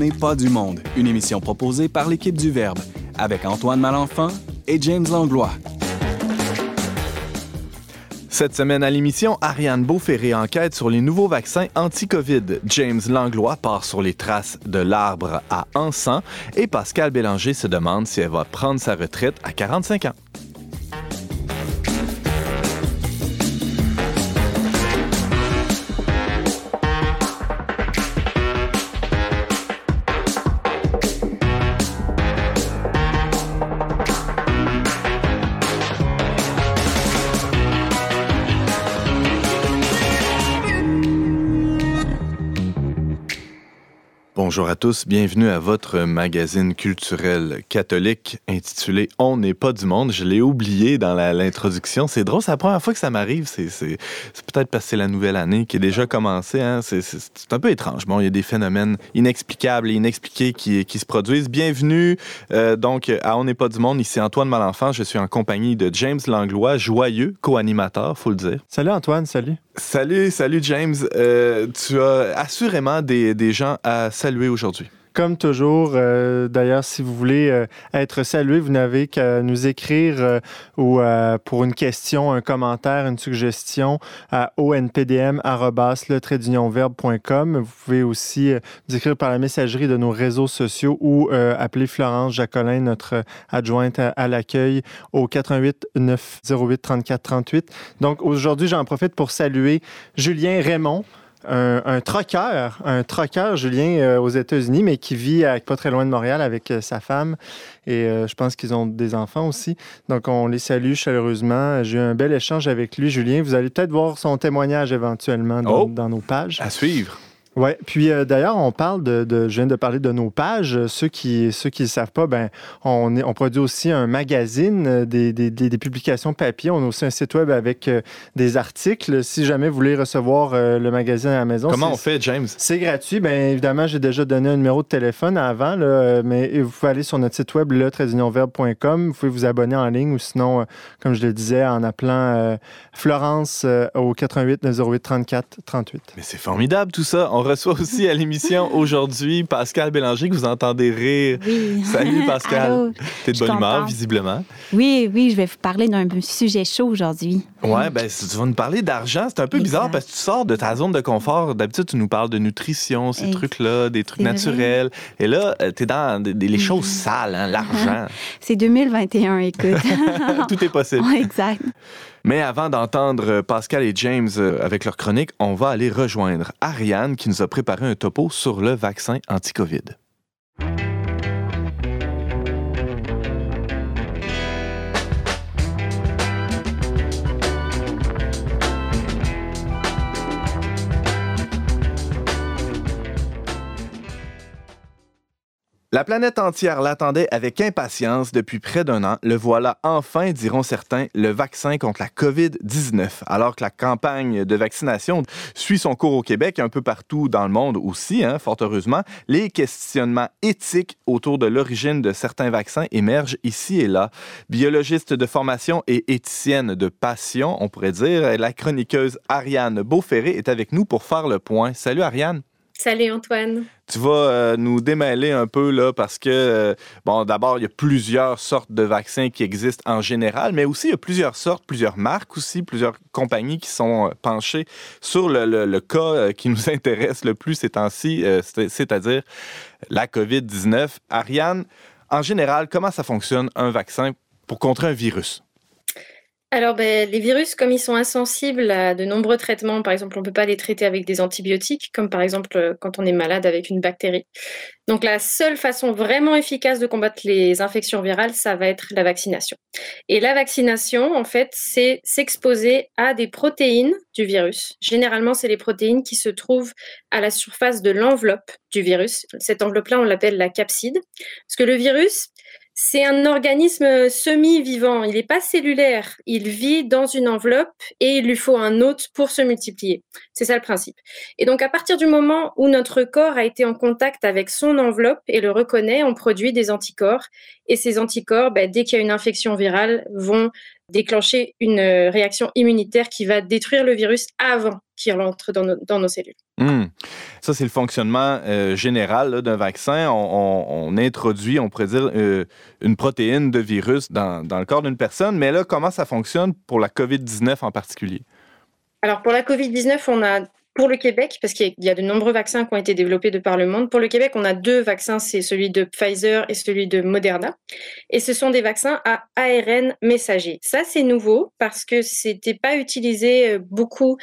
n'est pas du monde, une émission proposée par l'équipe du Verbe, avec Antoine Malenfant et James Langlois. Cette semaine à l'émission, Ariane Beauferré enquête sur les nouveaux vaccins anti-COVID. James Langlois part sur les traces de l'arbre à encens et Pascal Bélanger se demande si elle va prendre sa retraite à 45 ans. Bonjour à tous, bienvenue à votre magazine culturel catholique intitulé On n'est pas du monde. Je l'ai oublié dans l'introduction. C'est drôle, c'est la première fois que ça m'arrive. C'est peut-être parce que c'est la nouvelle année qui est déjà commencée. Hein. C'est un peu étrange. Bon, il y a des phénomènes inexplicables et inexpliqués qui, se produisent. Bienvenue euh, donc à On n'est pas du monde. Ici Antoine Malenfant. Je suis en compagnie de James Langlois, joyeux co-animateur, faut le dire. Salut Antoine, salut. Salut, salut James. Euh, tu as assurément des, des gens à saluer aujourd'hui. Comme toujours, euh, d'ailleurs, si vous voulez euh, être salué, vous n'avez qu'à nous écrire euh, ou pour une question, un commentaire, une suggestion à onpdm.com. Vous pouvez aussi nous écrire par la messagerie de nos réseaux sociaux ou appeler Florence Jacolin, notre adjointe à, l'accueil, au 88 908 34 38. Donc aujourd'hui, j'en profite pour saluer Julien Raymond un, un troqueur, un troqueur, Julien, euh, aux États-Unis, mais qui vit pas très loin de Montréal avec euh, sa femme. Et euh, je pense qu'ils ont des enfants aussi. Donc, on les salue chaleureusement. J'ai eu un bel échange avec lui, Julien. Vous allez peut-être voir son témoignage éventuellement dans, oh! dans nos pages. À suivre. Oui, puis euh, d'ailleurs, on parle de, de, je viens de parler de nos pages. Ceux qui ceux qui ne savent pas, ben, on, on produit aussi un magazine, euh, des, des, des, publications papier. On a aussi un site web avec euh, des articles. Si jamais vous voulez recevoir le magazine à la maison. Comment on fait, James? C'est gratuit. Bien évidemment, j'ai déjà donné un numéro de téléphone avant, là, mais vous pouvez aller sur notre site web, le Vous pouvez vous abonner en ligne ou sinon, comme je le disais, en appelant Florence au 88 908 34 38. Mais c'est formidable tout ça. On reçoit aussi à l'émission aujourd'hui Pascal Bélanger, que vous entendez rire. Oui. Salut Pascal. T'es de bonne humeur, visiblement. Oui, oui, je vais vous parler d'un sujet chaud aujourd'hui. Ouais, ben tu vas nous parler d'argent. C'est un peu bizarre parce que tu sors de ta zone de confort. D'habitude, tu nous parles de nutrition, ces trucs-là, des trucs naturels. Et là, euh, tu es dans les choses sales, hein, l'argent. C'est 2021, écoute. Tout est possible. exact. Mais avant d'entendre Pascal et James euh, avec leur chronique, on va aller rejoindre Ariane qui nous a préparé un topo sur le vaccin anti-COVID. La planète entière l'attendait avec impatience depuis près d'un an. Le voilà enfin, diront certains, le vaccin contre la COVID-19. Alors que la campagne de vaccination suit son cours au Québec et un peu partout dans le monde aussi, hein, fort heureusement, les questionnements éthiques autour de l'origine de certains vaccins émergent ici et là. Biologiste de formation et éthicienne de passion, on pourrait dire, la chroniqueuse Ariane Beauferré est avec nous pour faire le point. Salut Ariane. Salut Antoine. Tu vas euh, nous démêler un peu là parce que, euh, bon, d'abord, il y a plusieurs sortes de vaccins qui existent en général, mais aussi il y a plusieurs sortes, plusieurs marques aussi, plusieurs compagnies qui sont euh, penchées sur le, le cas qui nous intéresse le plus ces temps-ci, c'est-à-dire la COVID-19. Ariane, en général, comment ça fonctionne un vaccin pour contrer un virus? Alors, ben, les virus, comme ils sont insensibles à de nombreux traitements, par exemple, on ne peut pas les traiter avec des antibiotiques, comme par exemple euh, quand on est malade avec une bactérie. Donc, la seule façon vraiment efficace de combattre les infections virales, ça va être la vaccination. Et la vaccination, en fait, c'est s'exposer à des protéines du virus. Généralement, c'est les protéines qui se trouvent à la surface de l'enveloppe du virus. Cette enveloppe-là, on l'appelle la capside. Parce que le virus, c'est un organisme semi-vivant. Il n'est pas cellulaire. Il vit dans une enveloppe et il lui faut un hôte pour se multiplier. C'est ça le principe. Et donc, à partir du moment où notre corps a été en contact avec son enveloppe et le reconnaît, on produit des anticorps. Et ces anticorps, ben, dès qu'il y a une infection virale, vont déclencher une euh, réaction immunitaire qui va détruire le virus avant qu'il rentre dans nos, cellules. Hmm. Ça, c'est le fonctionnement euh, général d'un vaccin. On, introduit, on pourrait dire, euh, une protéine de virus dans, dans le corps d'une personne. Mais là, comment ça fonctionne pour la COVID-19 en particulier? Alors, pour la COVID-19, on a pour le Québec, parce qu'il y a de nombreux vaccins qui ont été développés de par le monde, pour le Québec, on a deux vaccins, c'est celui de Pfizer et celui de Moderna. Et ce sont des vaccins à ARN messager. Ça, c'est nouveau parce que c'était pas utilisé euh, beaucoup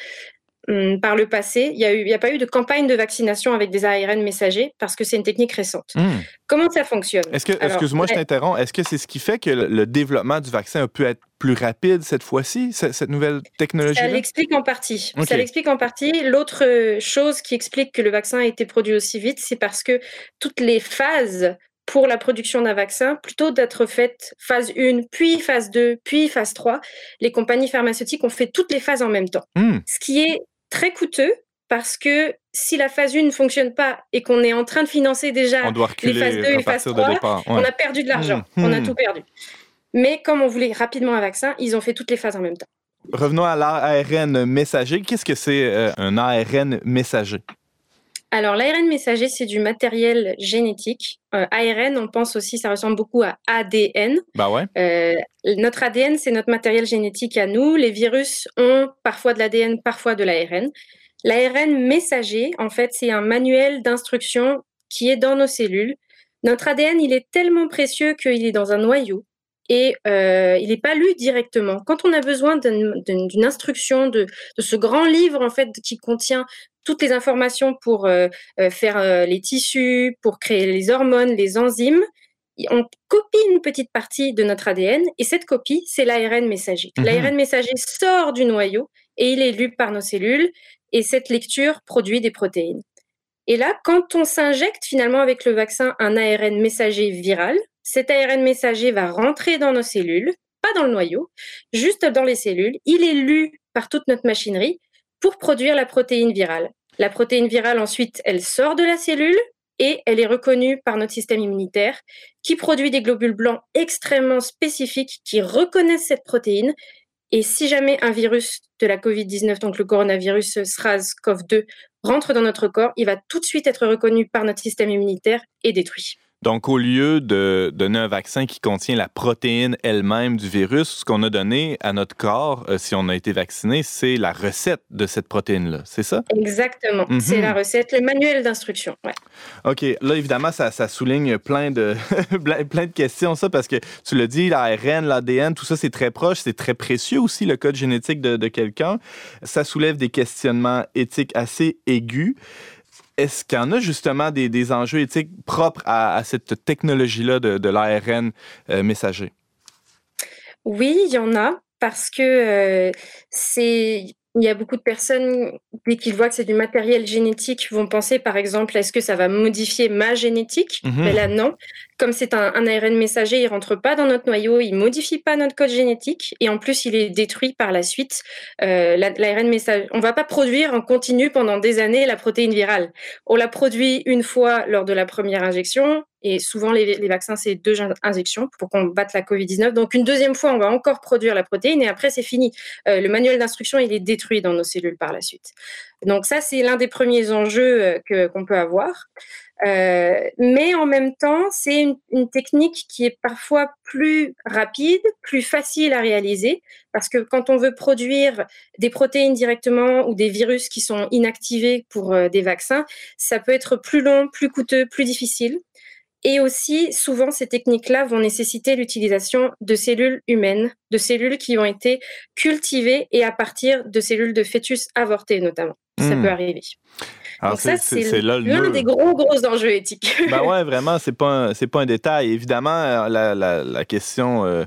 par le passé. Il n'y a, a, pas eu de campagne de vaccination avec des ARN messagers parce que c'est une technique récente. Hmm. Comment ça fonctionne? Est-ce que, excuse-moi, je t'interromps. Est-ce que c'est ce qui fait que le développement du vaccin a pu être plus rapide cette fois-ci, cette nouvelle technologie Ça l'explique en partie. Ça l'explique en partie. L'autre euh, chose qui explique que le vaccin a été produit aussi vite, c'est parce que toutes les phases pour la production d'un vaccin, plutôt d'être faites phase 1, puis phase 2, puis phase 3, les compagnies pharmaceutiques ont fait toutes les phases en même temps. Hmm. Ce qui est très coûteux parce que si la phase 1 ne fonctionne pas et qu'on est en train de financer déjà les phases 2 et phase 3, on a perdu de l'argent. Hmm. On a hmm. tout perdu. Mais comme on voulait rapidement un vaccin, ils ont fait toutes les phases en même temps. Revenons à l'ARN messager. Qu'est-ce que c'est euh, un ARN messager? Alors, l'ARN messager, c'est du matériel génétique. Euh, ARN, on pense aussi, ça ressemble beaucoup à ADN. Bah ouais. Euh, notre ADN, c'est notre matériel génétique à nous. Les virus ont parfois de l'ADN, parfois de l'ARN. L'ARN messager, en fait, c'est un manuel d'instruction qui est dans nos cellules. Notre ADN, il est tellement précieux qu'il est dans un noyau et euh, il n'est pas lu directement. Quand on a besoin d'une instruction de, ce grand livre en fait qui contient toutes les informations pour euh, euh, faire les tissus, pour créer les hormones, les enzymes, on copie une petite partie de notre ADN et cette copie, c'est l'ARN messager. Mhm. L'ARN messager sort du noyau et il est lu par nos cellules et cette lecture produit des protéines. Et là, quand on s'injecte finalement avec le vaccin un ARN messager viral, cet ARN messager va rentrer dans nos cellules, pas dans le noyau, juste dans les cellules. Il est lu par toute notre machinerie pour produire la protéine virale. La protéine virale, ensuite, elle sort de la cellule et elle est reconnue par notre système immunitaire qui produit des globules blancs extrêmement spécifiques qui reconnaissent cette protéine. Et si jamais un virus de la COVID-19, donc le coronavirus SRAS-CoV-2, rentre dans notre corps, il va tout de suite être reconnu par notre système immunitaire et détruit. Donc, au lieu de donner un vaccin qui contient la protéine elle-même du virus, ce qu'on a donné à notre corps, euh, si on a été vacciné, c'est la recette de cette protéine-là. C'est ça? Exactement. Mhm. C'est la recette, le manuel d'instruction. Ouais. OK. Là, évidemment, ça, souligne plein de, plein de questions, ça, parce que tu le dis, l'ARN, l'ADN, tout ça, c'est très proche, c'est très précieux aussi, le code génétique de, de quelqu'un. Ça soulève des questionnements éthiques assez aigus. Est-ce qu'il y en a justement des, enjeux éthiques propres à, cette technologie-là de, l'ARN euh, messager? Oui, il y en a parce que euh, c'est il y a beaucoup de personnes, dès qu'ils voient que c'est du matériel génétique, vont penser par exemple, est-ce que ça va modifier ma génétique? Mais là, non. Comme c'est un, ARN messager, il rentre pas dans notre noyau, il modifie pas notre code génétique, et en plus, il est détruit par la suite. Euh, L'ARN messager, on va pas produire en continu pendant des années la protéine virale. On la produit une fois lors de la première injection, et souvent, les, vaccins, c'est deux injections pour qu'on batte la Covid-19. Donc, une deuxième fois, on va encore produire la protéine et après, c'est fini. Euh, le manuel d'instruction, il est détruit dans nos cellules par la suite. Donc, ça, c'est l'un des premiers enjeux euh, qu'on peut avoir. Euh, mais en même temps, c'est une, technique qui est parfois plus rapide, plus facile à réaliser, parce que quand on veut produire des protéines directement ou des virus qui sont inactivés pour des vaccins, ça peut être plus long, plus coûteux, plus difficile. Et aussi, souvent, ces techniques-là vont nécessiter l'utilisation de cellules humaines, de cellules qui ont été cultivées et à partir de cellules de fœtus avortés notamment. Ça hmm. peut arriver. Alors ça, c'est l'un des gros, gros enjeux éthiques. ben ouais, vraiment, c'est pas, un, pas un détail. Évidemment, euh, la, la, la question euh,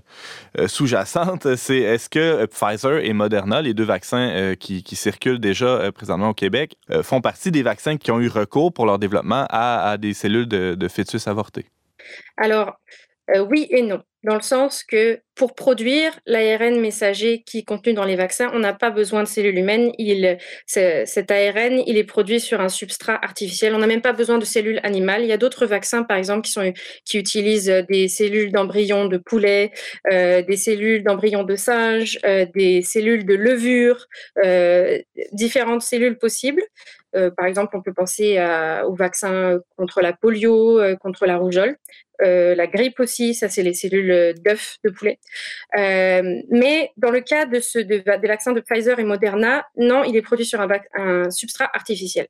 euh, sous-jacente, c'est est-ce que Pfizer et Moderna, les deux vaccins qui, qui, circulent déjà présentement au Québec, font partie des vaccins qui ont eu recours pour leur développement à, à des cellules de, de fœtus avortés? Alors, oui et non. dans le sens que pour produire l'ARN messager qui est contenu dans les vaccins, on n'a pas besoin de cellules humaines. Il, cet ARN, il est produit sur un substrat artificiel. On n'a même pas besoin de cellules animales. Il y a d'autres vaccins, par exemple, qui, utilisent des cellules d'embryon de poulet, euh, des cellules d'embryon de singe, euh, des cellules de levure, euh, différentes cellules possibles. Euh, par exemple, on peut penser à, aux vaccins contre la polio, euh, contre la rougeole. Euh, la grippe aussi, ça c'est les cellules d'œufs de poulet. Mais dans le cas de de, des vaccins de Pfizer et Moderna, non, il est produit sur un, substrat artificiel.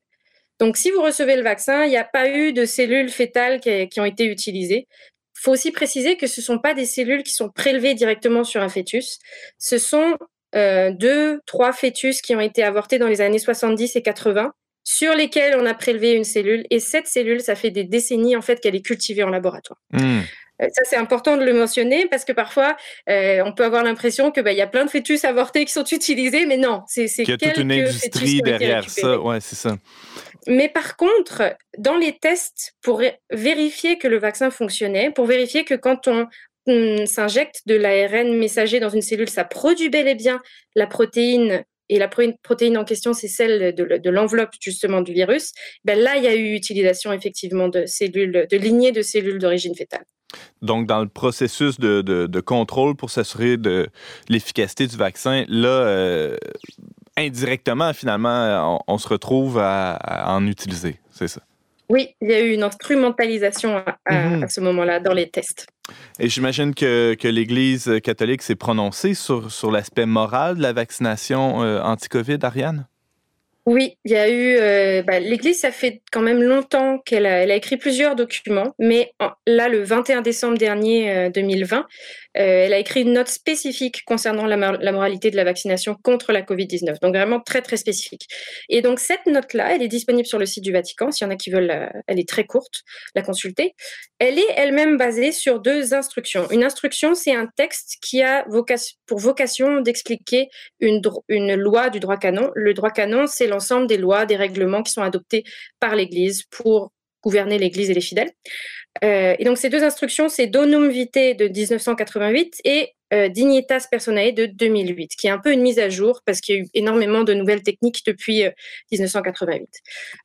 Donc si vous recevez le vaccin, il n'y a pas eu de cellules fétales qui, ont été utilisées. Il faut aussi préciser que ce ne sont pas des cellules qui sont prélevées directement sur un fœtus. Ce sont deux, trois fœtus qui ont été avortés dans les années 70 et 80 sur lesquels on a prélevé une cellule. Et cette cellule, ça fait des décennies en fait qu'elle est cultivée en laboratoire. Mmh. Ça, c'est important de le mentionner parce que parfois, euh, on peut avoir l'impression que bah, y a plein de fœtus avortés qui sont utilisés, mais non, c'est Il y a toute une industrie derrière ça. Ouais, c'est ça. Mais par contre, dans les tests, pour vérifier que le vaccin fonctionnait, pour vérifier que quand on, on s'injecte de l'ARN messager dans une cellule, ça produit bel et bien la protéine et la protéine en question, c'est celle de, l'enveloppe justement du virus, ben là, il y a eu utilisation effectivement de cellules, de lignées de cellules d'origine fétale. Donc, dans le processus de, contrôle pour s'assurer de l'efficacité du vaccin, là, euh, indirectement, finalement, on, se retrouve à en utiliser, c'est ça? Oui, il y a eu une instrumentalisation mhm. à, ce moment-là dans les tests. Et j'imagine que, que l'Église catholique s'est prononcée sur, sur l'aspect moral de la vaccination euh, anti-COVID, Ariane? Oui, il y a eu. Euh, bah, L'Église, ça fait quand même longtemps qu'elle a, elle a écrit plusieurs documents, mais là, le 21 décembre dernier 2020, euh, elle a écrit une note spécifique concernant la, moralité de la vaccination contre la Covid-19. Donc vraiment très très spécifique. Et donc cette note-là, elle est disponible sur le site du Vatican. S'il y en a qui veulent, elle est très courte, la consulter. Elle est elle-même basée sur deux instructions. Une instruction, c'est un texte qui a pour vocation d'expliquer une, une loi du droit canon. Le droit canon, c'est l'ensemble des lois, des règlements qui sont adoptés par l'Église pour gouverner l'Église et les fidèles. Euh, et donc ces deux instructions, c'est Donum Vitae de 1988 et euh, Dignitas Personae de 2008, qui est un peu une mise à jour parce qu'il y a eu énormément de nouvelles techniques depuis 1988. Euh,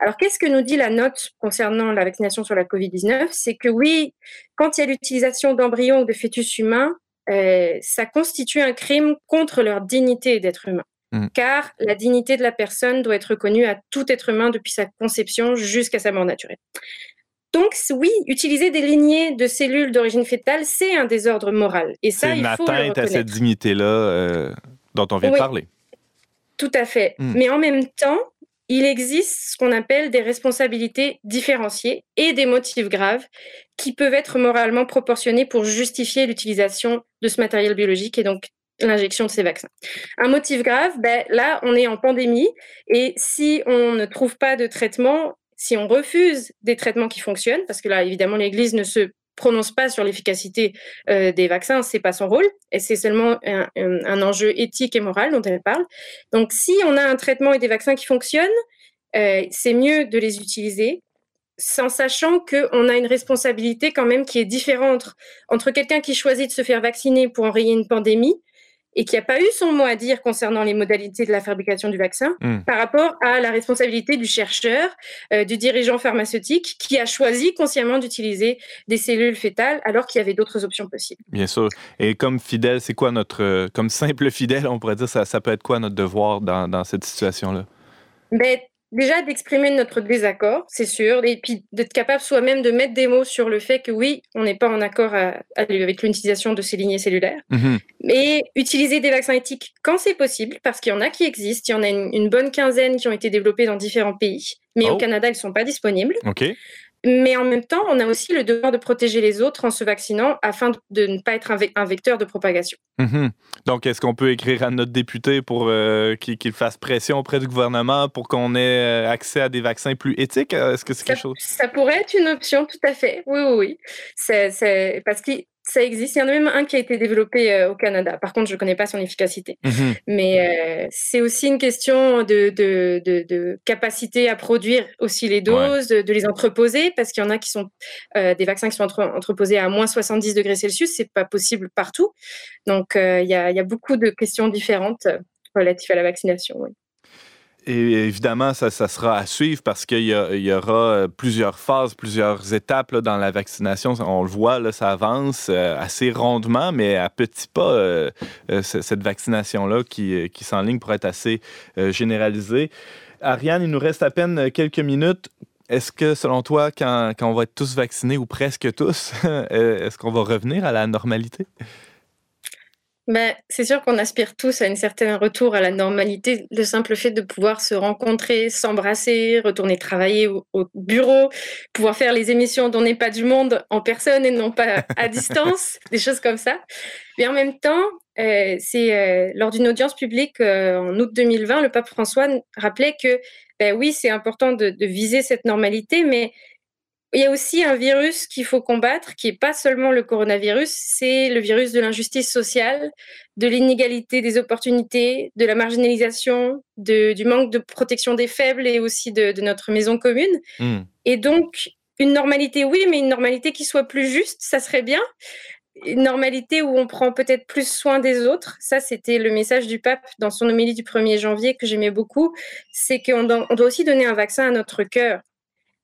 Alors qu'est-ce que nous dit la note concernant la vaccination sur la Covid-19 C'est que oui, quand il y a l'utilisation d'embryons ou de fœtus humains, ça constitue un crime contre leur dignité d'être humain. Mm. car la dignité de la personne doit être reconnue à tout être humain depuis sa conception jusqu'à sa mort naturelle. Donc oui, utiliser des lignées de cellules d'origine fétale, c'est un désordre moral. Et ça, il faut le atteinte à cette dignité-là euh, dont on vient de parler. Tout à fait. Mm. Mais en même temps, il existe ce qu'on appelle des responsabilités différenciées et des motifs graves qui peuvent être moralement proportionnés pour justifier l'utilisation de ce matériel biologique et donc l'injection de ces vaccins. Un motif grave, ben, là, on est en pandémie et si on ne trouve pas de traitement, si on refuse des traitements qui fonctionnent, parce que là, évidemment, l'Église ne se prononce pas sur l'efficacité euh, des vaccins, c'est pas son rôle, et c'est seulement un, enjeu éthique et moral dont elle parle. Donc, si on a un traitement et des vaccins qui fonctionnent, euh, c'est mieux de les utiliser sans sachant qu'on a une responsabilité quand même qui est différente entre quelqu'un qui choisit de se faire vacciner pour enrayer une pandémie et qui n'a pas eu son mot à dire concernant les modalités de la fabrication du vaccin hmm. par rapport à la responsabilité du chercheur, euh, du dirigeant pharmaceutique qui a choisi consciemment d'utiliser des cellules fétales alors qu'il y avait d'autres options possibles. Bien sûr. Et comme fidèle, c'est quoi notre, euh, comme simple fidèle, on pourrait dire, ça, ça peut être quoi notre devoir dans, dans cette situation-là? Ben, déjà d'exprimer notre désaccord, c'est sûr, et puis d'être capable soi-même de mettre des mots sur le fait que oui, on n'est pas en accord avec l'utilisation de ces lignées cellulaires, mhm. mais utiliser des vaccins éthiques quand c'est possible, parce qu'il y en a qui existent, il y en a une, bonne quinzaine qui ont été développés dans différents pays, mais au oh. Canada, ils ne sont pas disponibles. Mais en même temps, on a aussi le devoir de protéger les autres en se vaccinant afin de ne pas être un, vecteur de propagation. Mhm. Donc, est-ce qu'on peut écrire à notre député pour euh, qu'il fasse pression auprès du gouvernement pour qu'on ait euh, accès à des vaccins plus éthiques? Est-ce que c'est quelque chose? Ça pourrait être une option, tout à fait. Oui, oui, oui. C'est parce que ça existe. Il y en a même un qui a été développé euh, au Canada. Par contre, je ne connais pas son efficacité. Mhm. Mais euh, c'est aussi une question de, de, de, de, capacité à produire aussi les doses, de, les entreposer, parce qu'il y en a qui sont euh, des vaccins qui sont entre, entreposés à moins 70 degrés Celsius. C'est pas possible partout. Donc, il y, a, y, a, beaucoup de questions différentes relatives à la vaccination. Oui. Et évidemment, ça, ça, sera à suivre parce qu'il y, aura euh, plusieurs phases, plusieurs étapes là, dans la vaccination. On le voit, ça avance euh, assez rondement, mais à petits pas, euh, cette vaccination-là qui, qui s'enligne pour être assez généralisée. Ariane, il nous reste à peine quelques minutes. Est-ce que, selon toi, quand, quand on va être tous vaccinés ou presque tous, est-ce qu'on va revenir à la normalité? Ben, c'est sûr qu'on aspire tous à une certaine retour à la normalité. Le simple fait de pouvoir se rencontrer, s'embrasser, retourner travailler au, au, bureau, pouvoir faire les émissions dont n'est pas du monde en personne et non pas à distance, des choses comme ça. Mais en même temps, euh, c'est euh, lors d'une audience publique euh, en août 2020, le pape François rappelait que ben oui, c'est important de, de viser cette normalité, mais il y a aussi un virus qu'il faut combattre, qui n'est pas seulement le coronavirus, c'est le virus de l'injustice sociale, de l'inégalité des opportunités, de la marginalisation, de, du manque de protection des faibles et aussi de, de notre maison commune. Mm. Et donc, une normalité, oui, mais une normalité qui soit plus juste, ça serait bien. Une normalité où on prend peut-être plus soin des autres. Ça, c'était le message du pape dans son homélie du 1er janvier que j'aimais beaucoup. C'est qu'on doit, on doit aussi donner un vaccin à notre cœur.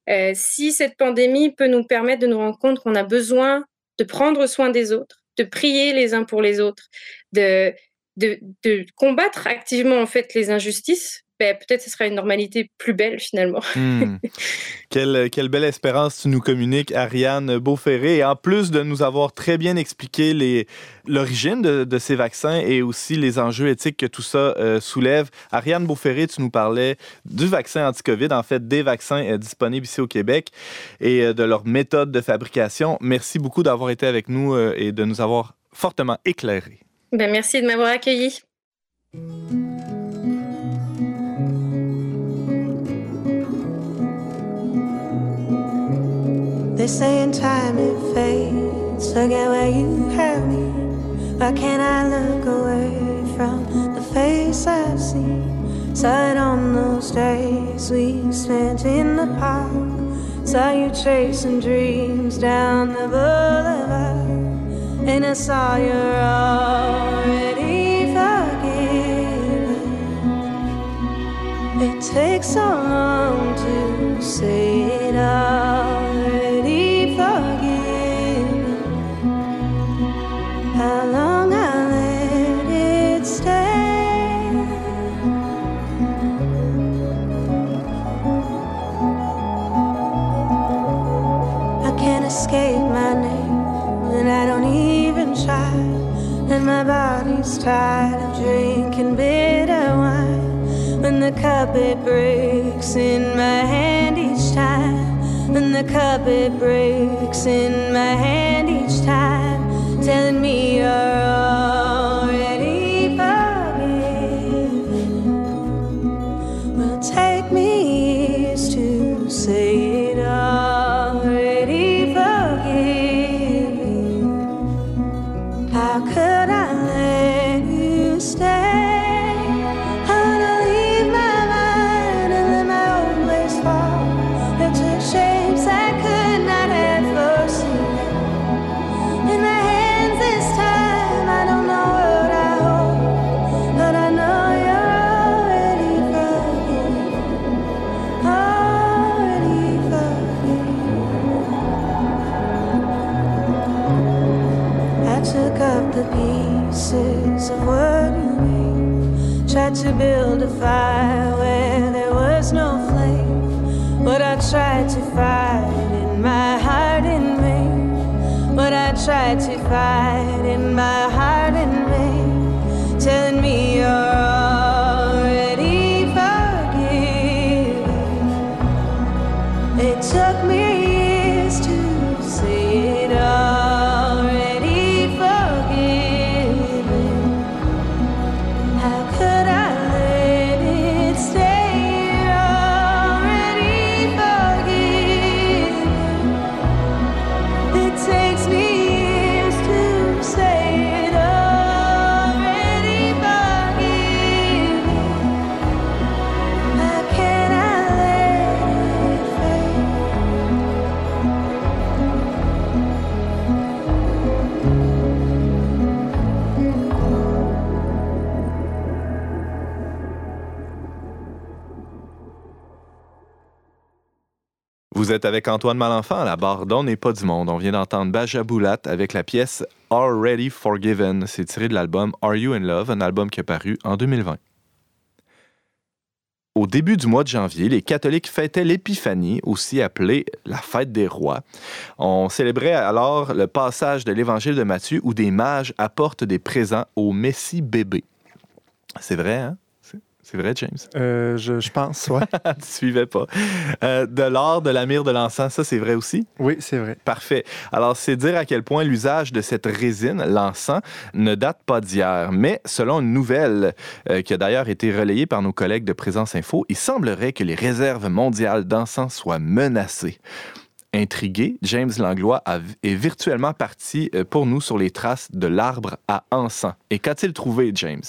Euh, si cette pandémie peut nous permettre de nous rendre compte qu'on a besoin de prendre soin des autres, de prier les uns pour les autres, de, de, de combattre activement en fait les injustices, ben, peut-être ce sera une normalité plus belle finalement. Mmh. quelle, quelle, belle espérance tu nous communiques, Ariane Beauferré. Et en plus de nous avoir très bien expliqué l'origine de, de, ces vaccins et aussi les enjeux éthiques que tout ça euh, soulève, Ariane Beauferré, tu nous parlais du vaccin anti-COVID, en fait des vaccins euh, disponibles ici au Québec et euh, de leur méthode de fabrication. Merci beaucoup d'avoir été avec nous et de nous avoir fortement éclairés. Ben, merci de m'avoir accueilli. They say in time it fades. Forget where you have me. Why can't I look away from the face I've seen? It on those days we spent in the park. Saw you chasing dreams down the boulevard. And I saw you're already forgiven. It takes so long to say it all. Escape my name, and I don't even try. And my body's tired of drinking bitter wine. When the cup it breaks in my hand each time. When the cup it breaks in my hand each time telling me you're already to build a fire where there was no flame. What I tried to fight in my heart in me what I tried to fight Vous êtes avec Antoine Malenfant à la barre d'On n'est pas du monde. On vient d'entendre Bajaboulat avec la pièce Already Forgiven. C'est tiré de l'album Are You in Love, un album qui est paru en 2020. Au début du mois de janvier, les catholiques fêtaient l'Épiphanie, aussi appelée la fête des rois. On célébrait alors le passage de l'Évangile de Matthieu où des mages apportent des présents au Messie bébé. C'est vrai, hein? C'est vrai, James? Euh, je, je, pense, ouais. tu suivais pas. Euh, de l'or, de la myrrhe, de l'encens, ça, c'est vrai aussi? Oui, c'est vrai. Parfait. Alors, c'est dire à quel point l'usage de cette résine, l'encens, ne date pas d'hier. Mais selon une nouvelle euh, qui a d'ailleurs été relayée par nos collègues de Présence Info, il semblerait que les réserves mondiales d'encens soient menacées. Intrigué, James Langlois est virtuellement parti pour nous sur les traces de l'arbre à encens. Et qu'a-t-il trouvé, James?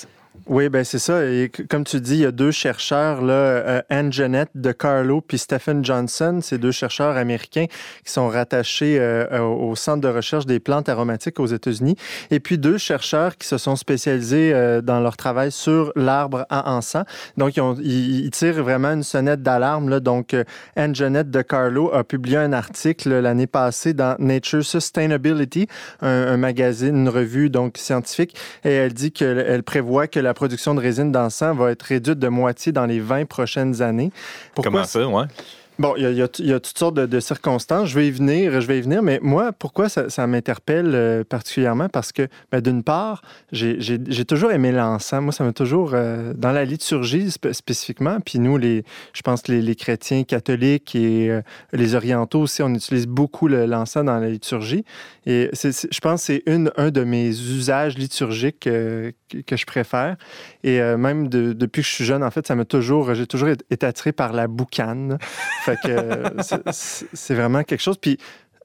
Oui, ben c'est ça. Et comme tu dis, il y a deux chercheurs, là, euh, Anne Jeanette de Carlo puis Stephen Johnson, ces deux chercheurs américains qui sont rattachés euh, au Centre de recherche des plantes aromatiques aux États-Unis. Et puis deux chercheurs qui se sont spécialisés euh, dans leur travail sur l'arbre à encens. Donc, ils, tirent vraiment une sonnette d'alarme. Donc, Anne Jeanette de Carlo a publié un article l'année passée dans Nature Sustainability, un, un, magazine, une revue donc scientifique, et elle dit qu'elle prévoit que la production de résine d'encens va être réduite de moitié dans les 20 prochaines années. Pourquoi Comment ça, ouais? Bon, il y, a, toutes sortes de, circonstances. Je vais y venir, je vais y venir, mais moi, pourquoi ça, m'interpelle euh, particulièrement? Parce que, ben, d'une part, j'ai toujours aimé l'encens. Moi, ça m'a toujours, euh, dans la liturgie spécifiquement, puis nous, les, je pense les, chrétiens catholiques et euh, les orientaux aussi, on utilise beaucoup l'encens dans la liturgie. Et je pense que c'est un de mes usages liturgiques que, que je préfère. Et même depuis que je suis jeune, en fait, ça m'a toujours, j'ai toujours été attiré par la boucane. Fait que c'est vraiment quelque chose. Puis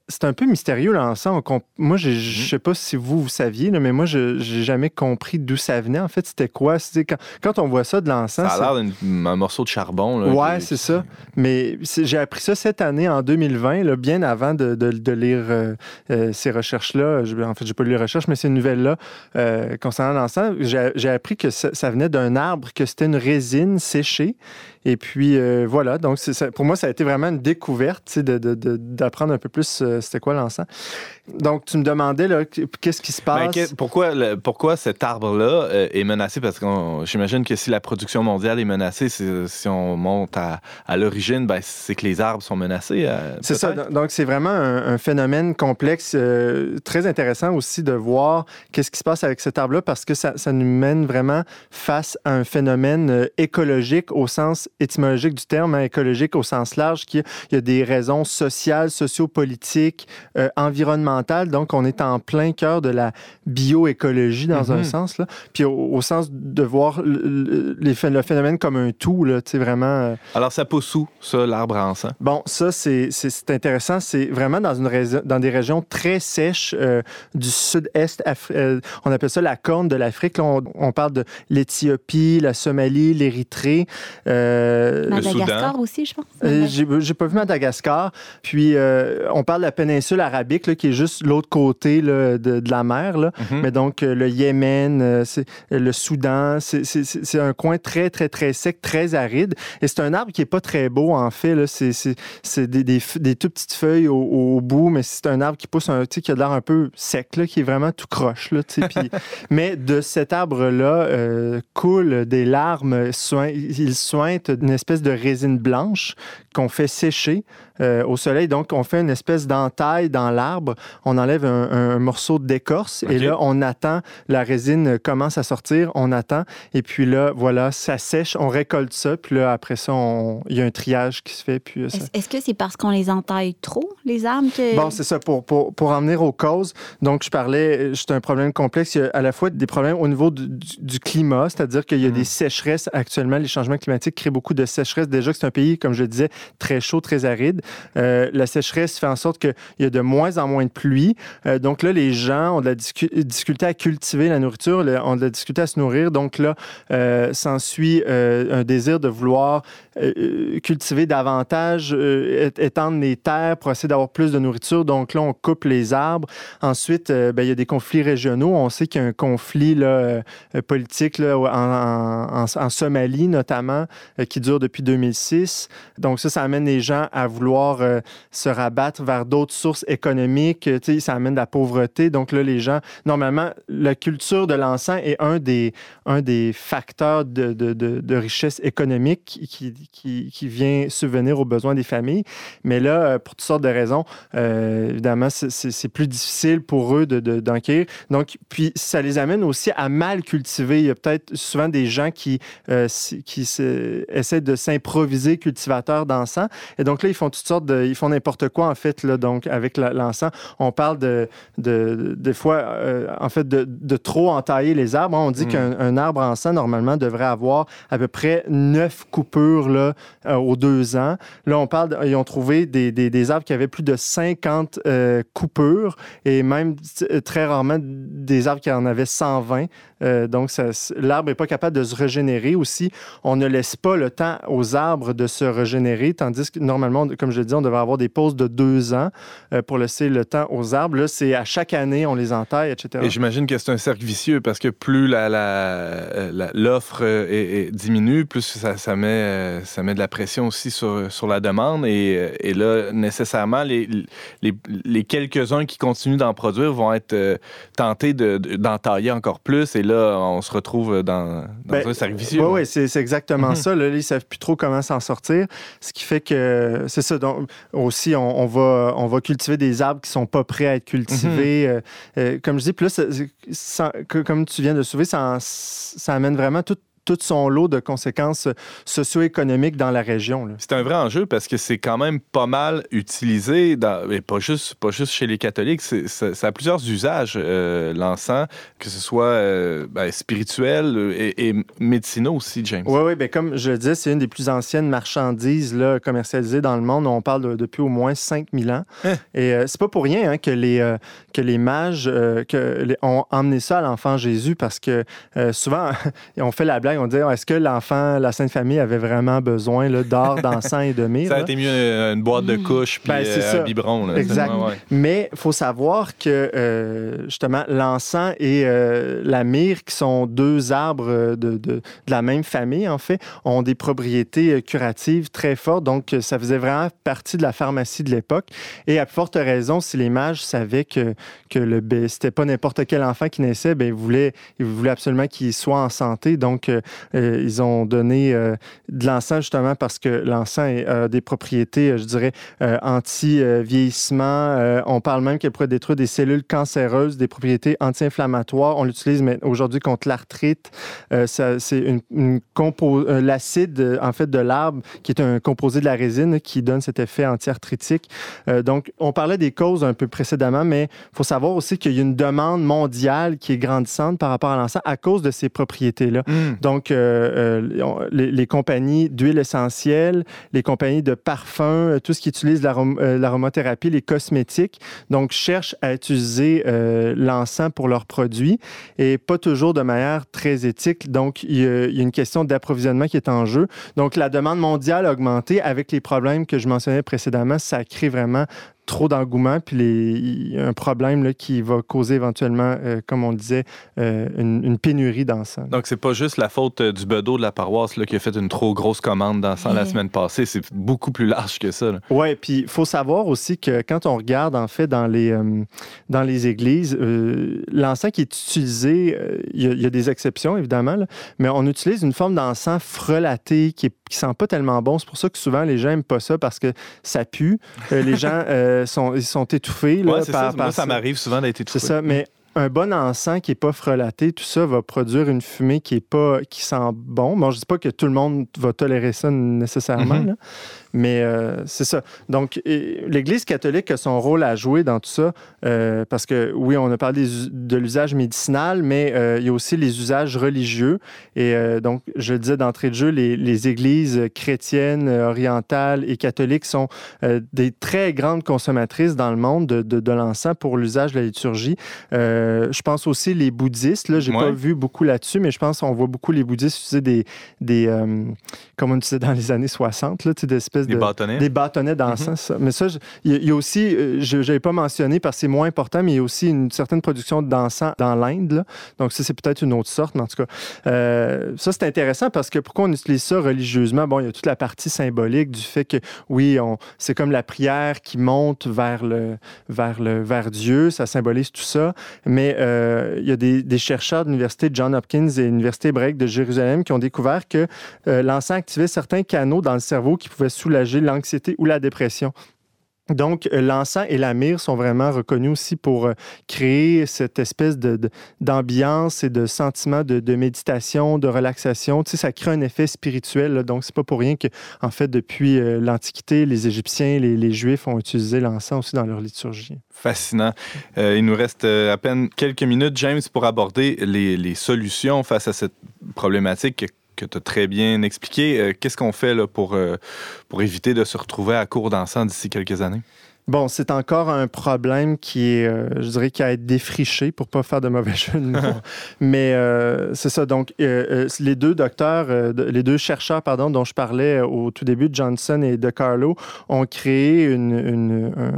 c'est un peu mystérieux l'encens. Moi, je ne mm-hmm. sais pas si vous, vous saviez, mais moi, je n'ai jamais compris d'où ça venait. En fait, c'était quoi? Quand, quand, on voit ça de l'encens... Ça a l'air d'un morceau de charbon. Là, ouais, c'est ça. Mais j'ai appris ça cette année, en 2020, là, bien avant de, de, lire euh, euh, ces recherches-là. En fait, j'ai pas lu les recherches, mais ces nouvelles-là euh, concernant l'encens. J'ai appris que ça, ça venait d'un arbre, que c'était une résine séchée et puis euh, voilà, donc ça, pour moi, ça a été vraiment une découverte d'apprendre de, de, un peu plus euh, c'était quoi l'encens. Donc tu me demandais qu'est-ce qui se ben, passe? pourquoi, pourquoi cet arbre-là euh, est menacé? Parce que j'imagine que si la production mondiale est menacée, si on monte à, à l'origine, ben, c'est que les arbres sont menacés. c'est ça. Donc c'est vraiment un, phénomène complexe, très intéressant aussi de voir qu'est-ce qui se passe avec cet arbre-là parce que ça, ça nous mène vraiment face à un phénomène écologique au sens étymologique du terme, hein, écologique au sens large, qu'il y a des raisons sociales, sociopolitiques, euh, environnementales. Donc, on est en plein cœur de la bioécologie dans un mm-hmm. sens. Là. Puis au, sens de voir le, le, phénomène comme un tout, là, tu sais, vraiment. Euh, Alors, ça pousse où, ça, l'arbre à encens? Bon, ça, c'est intéressant. C'est vraiment dans, une dans des régions très sèches euh, du sud-est. on appelle ça la corne de l'Afrique. On, on, parle de l'Éthiopie, la Somalie, l'Érythrée. Euh, Madagascar aussi, je pense. Euh, j'ai pas vu Madagascar. Puis, euh, on parle de la péninsule arabique, qui est juste l'autre côté de, la mer. Là. Mhm. Mais donc, le Yémen, le Soudan, c'est un coin très, très, très sec, très aride. Et c'est un arbre qui est pas très beau, en fait. C'est des, des, des tout petites feuilles au, bout, mais c'est un arbre qui pousse, un, qui a l'air un peu sec, là, qui est vraiment tout croche. Là, puis, mais de cet arbre-là euh, coulent des larmes, il soigne une espèce de résine blanche qu'on fait sécher euh, au soleil. Donc, on fait une espèce d'entaille dans l'arbre. On enlève un, morceau d'écorce et là, on attend. La résine commence à sortir. On attend. Et puis là, voilà, ça sèche. On récolte ça. Puis là, après ça, il y a un triage qui se fait. Puis, Est-ce que c'est parce qu'on les entaille trop, les arbres? Que... Bon, c'est ça. Pour, pour, pour, en venir aux causes, donc je parlais, c'est un problème complexe. Il y a à la fois des problèmes au niveau du, climat, c'est-à-dire qu'il y a des mhm. sécheresses actuellement. Les changements climatiques créent beaucoup de sécheresse. Déjà que c'est un pays, comme je le disais, très chaud, très aride. Euh, la sécheresse fait en sorte qu'il y a de moins en moins de pluie. Euh, donc là, les gens ont de la difficulté à cultiver la nourriture, ont de la difficulté à se nourrir. Donc là, euh, s'ensuit un désir de vouloir cultiver davantage, étendre les terres pour essayer d'avoir plus de nourriture. Donc là, on coupe les arbres. Ensuite, ben, il y a des conflits régionaux. On sait qu'il y a un conflit politique en, Somalie, notamment, qui dure depuis 2006. Donc ça, ça amène les gens à vouloir euh, se rabattre vers d'autres sources économiques. Tu sais, ça amène de la pauvreté. Donc là, les gens, normalement, la culture de l'encens est un des, un des facteurs de, richesse économique qui, qui, qui, vient subvenir aux besoins des familles. Mais là, euh, pour toutes sortes de raisons, euh, évidemment, c'est plus difficile pour eux d'enquérir. De, Donc, puis ça les amène aussi à mal cultiver. Il y a peut-être souvent des gens qui, euh, qui essaient de s'improviser cultivateurs d'encens. Et donc là, ils font toutes sortes de... Ils font n'importe quoi, en fait, là, donc, avec l'encens. On parle de, de, des fois, euh, en fait, de, de, trop entailler les arbres. On dit mm. qu'un arbre encens, normalement, devrait avoir à peu près neuf coupures là, euh, aux deux ans. Là, on parle... ils ont trouvé des, des, des, arbres qui avaient plus de 50 euh, coupures et même très rarement des arbres qui en avaient 120. Euh, donc, l'arbre n'est pas capable de se régénérer aussi. On ne laisse pas le temps aux arbres de se régénérer, tandis que normalement, comme je l'ai dit, on devrait avoir des pauses de deux ans euh, pour laisser le temps aux arbres. Là, c'est à chaque année, on les entaille, etc. Et j'imagine que c'est un cercle vicieux parce que plus l'offre la, la, diminue, plus ça, met, ça met de la pression aussi sur, sur la demande. Et, là, nécessairement, les, les, quelques-uns qui continuent d'en produire vont être euh, tentés d'entailler de, encore plus. Là, on se retrouve dans, dans ben, un cercle vicieux. Oui, oui, c'est exactement mm -hmm. ça. Là, ils ne savent plus trop comment s'en sortir. Ce qui fait que c'est ça. Donc, aussi, on, on, va, on va cultiver des arbres qui ne sont pas prêts à être cultivés. Mm -hmm. euh, comme je dis, plus, ça, comme tu viens de soulever, ça, ça amène vraiment tout tout son lot de conséquences socio-économiques dans la région. C'est un vrai enjeu parce que c'est quand même pas mal utilisé, dans, mais pas juste, pas juste chez les catholiques, ça, ça, a plusieurs usages, euh, l'encens, que ce soit euh, ben, spirituel et, et, médicinaux aussi, James. Oui, oui, ben, comme je le disais, c'est une des plus anciennes marchandises là, commercialisées dans le monde. On parle de, depuis au moins 5000 ans. Hein? Et euh, c'est pas pour rien hein, que, les, euh, que les mages que les, ont emmené ça à l'enfant Jésus parce que souvent, on fait la blague on dit est-ce que l'enfant, la Sainte Famille avait vraiment besoin d'or, d'encens et de myrrhe? Ça a été mieux une, boîte de couches puis ben, euh, un biberon. Là. Exact. Ouais, ouais. Mais il faut savoir que euh, justement, l'encens et euh, la myrrhe, qui sont deux arbres de, de, de, la même famille, en fait, ont des propriétés curatives très fortes. Donc, ça faisait vraiment partie de la pharmacie de l'époque. Et à forte raison, si les mages savaient que, que le c'était pas n'importe quel enfant qui naissait, ben, ils voulaient, ils voulaient absolument qu'il soit en santé. Donc, euh, ils ont donné euh, de l'encens justement parce que l'encens a des propriétés, je dirais, euh, anti-vieillissement. on parle même qu'elle pourrait détruire des cellules cancéreuses, des propriétés anti-inflammatoires. On l'utilise aujourd'hui contre l'arthrite. c'est une, une l'acide en fait de l'arbre qui est un composé de la résine qui donne cet effet anti-arthritique. donc, on parlait des causes un peu précédemment, mais il faut savoir aussi qu'il y a une demande mondiale qui est grandissante par rapport à l'encens à cause de ces propriétés-là. Mm. Donc, donc, euh, euh, les, compagnies d'huile essentielle, les compagnies de parfums, euh, tout ce qui utilise l'aromathérapie, les cosmétiques, donc cherchent à utiliser l'encens pour leurs produits et pas toujours de manière très éthique. Donc, il y il y a une question d'approvisionnement qui est en jeu. Donc, la demande mondiale a augmenté avec les problèmes que je mentionnais précédemment. Ça crée vraiment trop d'engouement, puis il y a un problème là, qui va causer éventuellement, euh, comme on le disait, euh, une, une, pénurie d'encens. Donc, c'est pas juste la faute euh, du bedeau de la paroisse là, qui a fait une trop grosse commande d'encens mmh. la semaine passée, c'est beaucoup plus large que ça. Oui, puis il faut savoir aussi que quand on regarde, en fait, dans les, euh, dans les églises, euh, l'encens qui est utilisé, il y, y, a des exceptions, évidemment, là, mais on utilise une forme d'encens frelaté qui est qui sent pas tellement bon. C'est pour ça que souvent les gens n'aiment pas ça parce que ça pue. Euh, les gens euh, sont, ils sont étouffés. Là, ouais, par, ça. Moi, ça m'arrive souvent d'être étouffé. C'est ça, mais un bon encens qui n'est pas frelaté, tout ça va produire une fumée qui est pas qui sent bon. Bon, je dis pas que tout le monde va tolérer ça nécessairement, mm -hmm. là, mais euh, c'est ça. Donc, l'Église catholique a son rôle à jouer dans tout ça, euh, parce que oui, on a parlé de l'usage médicinal, mais euh, il y a aussi les usages religieux. Et donc, je le disais d'entrée de jeu, les, les, églises chrétiennes, orientales et catholiques sont des très grandes consommatrices dans le monde de, de, de l'encens pour l'usage de la liturgie. je pense aussi les bouddhistes. Là, j'ai ouais. pas vu beaucoup là-dessus, mais je pense qu'on voit beaucoup les bouddhistes utiliser des, des comme on disait dans les années 60, là, des espèces espèces Des de bâtonnets. des bâtonnets d'encens. ça. Mais ça, il y, a- il y a aussi, euh, je n'avais pas mentionné parce que c'est moins important, mais il y a aussi une certaine production d'encens dans l'Inde. Donc ça, c'est peut-être une autre sorte, mais en tout cas, euh, ça, c'est intéressant parce que pourquoi on utilise ça religieusement? Bon, il y a toute la partie symbolique du fait que, oui, c'est comme la prière qui monte vers, le, vers, le, vers Dieu, ça symbolise tout ça. Mais euh, il y a des, des chercheurs de l'Université John Hopkins et l'Université hébraïque de Jérusalem qui ont découvert que l'encens activait certains canaux dans le cerveau qui pouvaient soulager l'anxiété ou la dépression. Donc, euh, l'encens et la myrrhe sont vraiment reconnus aussi pour euh, créer cette espèce de, de- d'ambiance et de sentiment de, de méditation, de relaxation. Tu sais, ça crée un effet spirituel. là. donc, c'est pas pour rien que, en fait, depuis euh, l'Antiquité, les Égyptiens, les, les Juifs ont utilisé l'encens aussi dans leur liturgie. Fascinant. Il nous reste à peine quelques minutes, James, pour aborder les solutions face à cette problématique que, tu as très bien expliqué. Euh, Qu'est-ce qu'on fait là, pour, euh, pour éviter de se retrouver à court d'encens d'ici quelques années? Bon, c'est encore un problème qui est, euh, je dirais, qui a à être défriché pour pas faire de mauvais jeu de mots. Mais euh, c'est ça. Donc, euh, les deux docteurs, les deux chercheurs, pardon, dont je parlais au tout début, Johnson et De Carlo, ont créé une, une, un,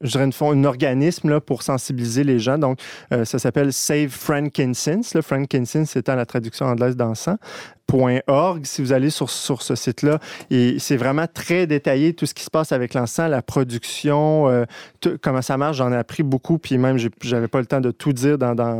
je dirais une, fond- un organisme là, pour sensibiliser les gens. Donc, ça s'appelle Save Frankincense. Le Frankincense, étant la traduction anglaise d'encens. .org, si vous allez sur, sur ce site-là, et c'est vraiment très détaillé tout ce qui se passe avec l'encens, la production, euh, comment ça marche. J'en ai appris beaucoup, puis même j'avais pas le temps de tout dire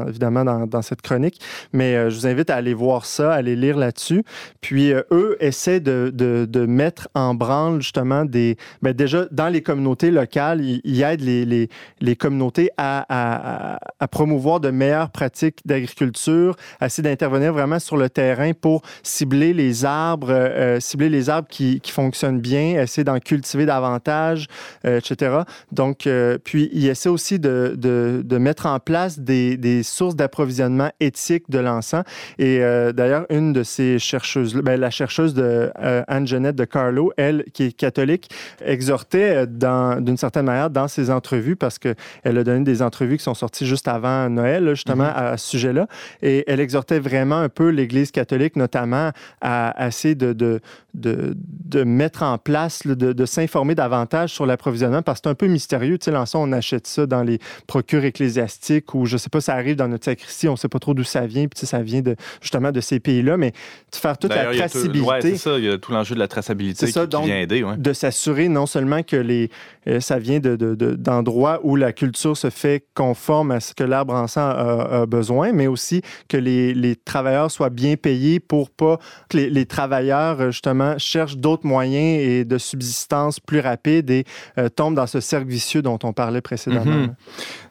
évidemment dans, cette chronique, mais euh, je vous invite à aller voir ça, à aller lire là-dessus. Puis euh, eux essaient de, mettre en branle justement des, ben, déjà dans les communautés locales, ils, aident les, communautés à, promouvoir de meilleures pratiques d'agriculture, à essayer d'intervenir vraiment sur le terrain pour cibler les arbres, euh, cibler les arbres qui, qui fonctionnent bien, essayer d'en cultiver davantage, etc. Donc, euh, puis il essaie aussi de, de- de mettre en place des, des sources d'approvisionnement éthiques de l'encens. Et euh, d'ailleurs, une de ces chercheuses, ben, la chercheuse de euh, Anne-Jeannette de Carlo, elle, qui est catholique, exhortait euh, d'une certaine manière dans ses entrevues, parce qu'elle a donné des entrevues qui sont sorties juste avant Noël, justement, à, à ce sujet-là. Et elle exhortait vraiment un peu l'Église catholique, notamment, à, à essayer de, de, de, de mettre en place, là, de, de s'informer davantage sur l'approvisionnement, parce que c'est un peu mystérieux. Tu sais, l'encens, on achète ça dans les procures ecclésiastiques ou, je sais pas, ça arrive dans notre sacristie, on sait pas trop d'où ça vient, puis tu sais, ça vient de, justement de ces pays-là, mais de faire toute la traçabilité ouais, c'est ça, il y a tout l'enjeu de la traçabilité ça, qui, donc, vient aider. ouais. de s'assurer non seulement que les, euh, ça vient de, de- de- d'endroits où la culture se fait conforme à ce que l'arbre encens a, a besoin, mais aussi que les, les travailleurs soient bien payés pour pas que les, les travailleurs, euh, justement, cherchent d'autres moyens et de subsistance plus rapides et euh, tombent dans ce cercle vicieux dont on parlait précédemment. Mhm.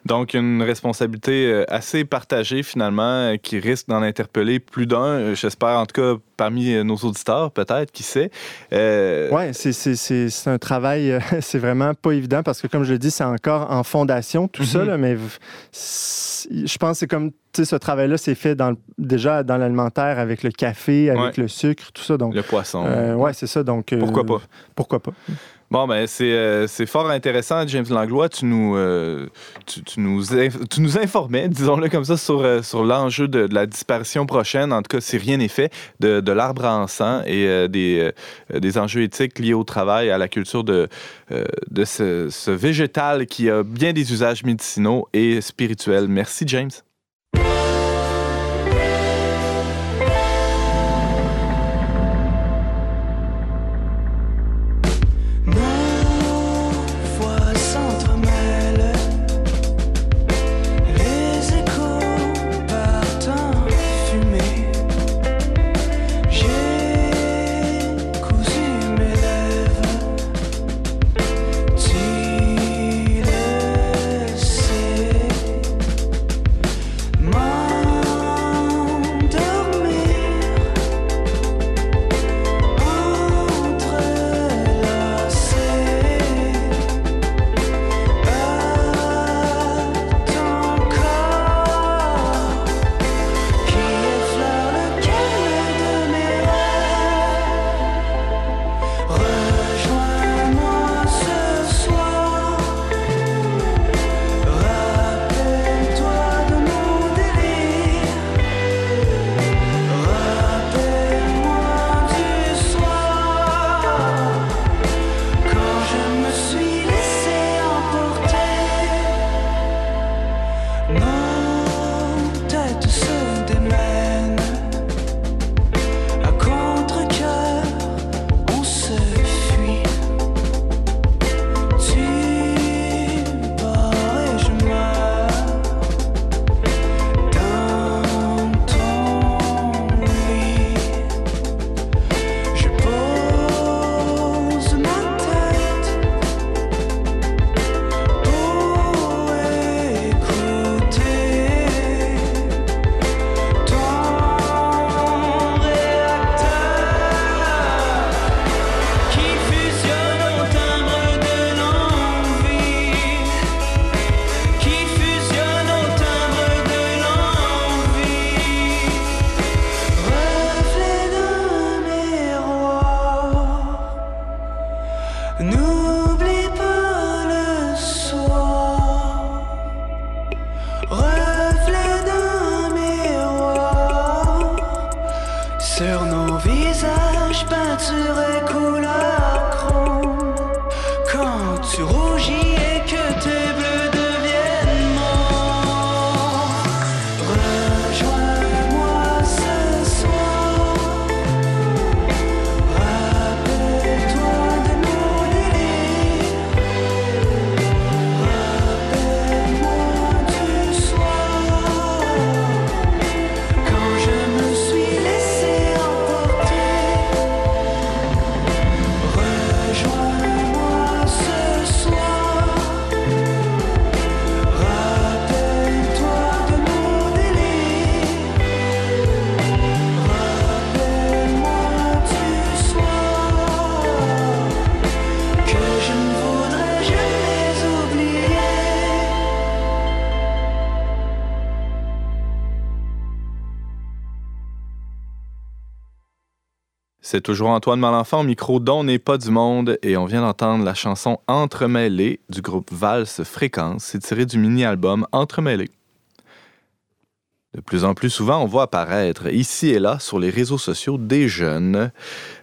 Donc, une responsabilité euh, assez partagée, finalement, euh, qui risque d'en interpeller plus d'un, euh, j'espère, en tout cas, parmi nos auditeurs, peut-être, qui sait. Euh, Oui, c'est, un travail, c'est vraiment pas évident parce que, comme je le dis, c'est encore en fondation, tout ça, Mhm. là, mais je pense que c'est comme, tu sais, ce travail-là, c'est fait dans, déjà dans l'alimentaire avec le café, avec Ouais. le sucre, tout ça. Donc, Le poisson. euh, ouais, c'est ça. Donc, euh, Pourquoi pas? Pourquoi pas? Bon, ben, c'est euh, c'est fort intéressant, James Langlois. Tu nous, euh, informais, disons-le comme ça, sur, euh, l'enjeu de, la disparition prochaine, en tout cas, si rien n'est fait, de, l'arbre à encens et des, enjeux éthiques liés au travail, à la culture de, de ce végétal qui a bien des usages médicinaux et spirituels. Merci, James. C'est toujours Antoine Malenfant au micro dont n'est pas du monde et on vient d'entendre la chanson Entremêlée du groupe Valse Fréquence. C'est tiré du mini-album Entremêlée. De plus en plus souvent, on voit apparaître ici et là sur les réseaux sociaux des jeunes,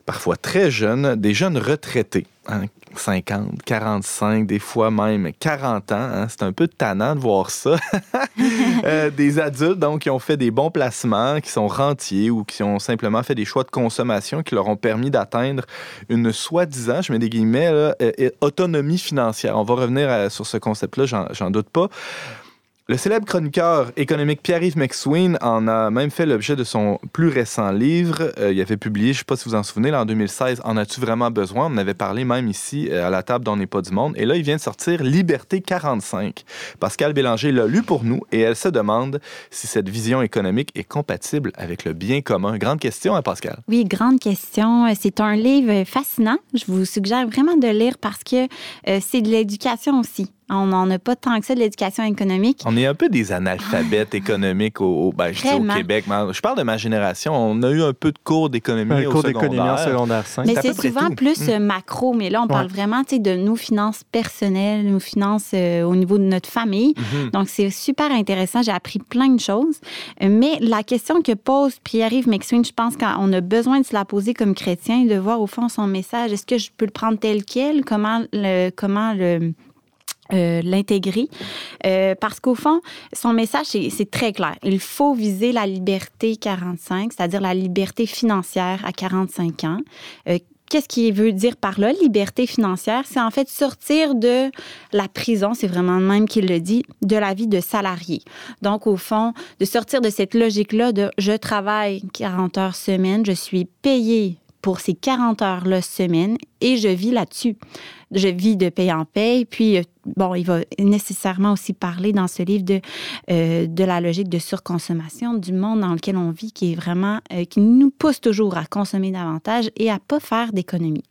parfois très jeunes, des jeunes retraités, hein, 50, 45, des fois même 40 ans. hein. C'est un peu tannant de voir ça. Euh, des adultes donc qui ont fait des bons placements, qui sont rentiers ou qui ont simplement fait des choix de consommation qui leur ont permis d'atteindre une soi-disant, je mets des guillemets, euh, euh, autonomie financière. On va revenir à- sur ce concept-là, j'en doute pas. Le célèbre chroniqueur économique Pierre-Yves McSween en a même fait l'objet de son plus récent livre. Euh, il avait publié, je ne sais pas si vous en souvenez, là, en 2016, En as-tu vraiment besoin? On en avait parlé même ici euh, à la table d'On n'est pas du monde. Et là, il vient de sortir Liberté 45. Pascal Bélanger l'a lu pour nous et elle se demande si cette vision économique est compatible avec le bien commun. Grande question, hein, Pascal? Oui, grande question. Euh, C'est un livre fascinant. Je vous suggère vraiment de lire parce que c'est de l'éducation aussi. On n'en a pas tant que ça de l'éducation économique. On est un peu des analphabètes économiques au, au- ben, je dis au Vraiment. Québec. je parle de ma génération. On a eu un peu de cours d'économie Un au cours d'économie en secondaire. secondaire 5. Mais c'est souvent tout. plus euh, macro, mais là, on parle vraiment de nos finances personnelles, nos finances euh, au niveau de notre famille. Mhm. Donc, c'est super intéressant. J'ai appris plein de choses. Euh, Mais la question que pose Pierre-Yves McSween, je pense qu'on a besoin de se la poser comme chrétien et de voir au fond son message. Est-ce que je peux le prendre tel quel? Comment le, comment le, euh, l'intégrer. Euh, parce qu'au fond, son message, c'est, très clair. Il faut viser la liberté 45, c'est-à-dire la liberté financière à 45 ans. Euh, Qu'est-ce qu'il veut dire par là, liberté financière? C'est en fait sortir de la prison, c'est vraiment le même qu'il le dit, de la vie de salarié. Donc, au fond, de sortir de cette logique-là de je travaille 40 heures semaine, je suis payé pour ces 40 heures-là semaine et je vis là-dessus. Je vis de paye en paye. Puis, euh, bon, il va nécessairement aussi parler dans ce livre de, euh, de la logique de surconsommation du monde dans lequel on vit, qui est vraiment, euh, qui nous pousse toujours à consommer davantage et à pas faire d'économie.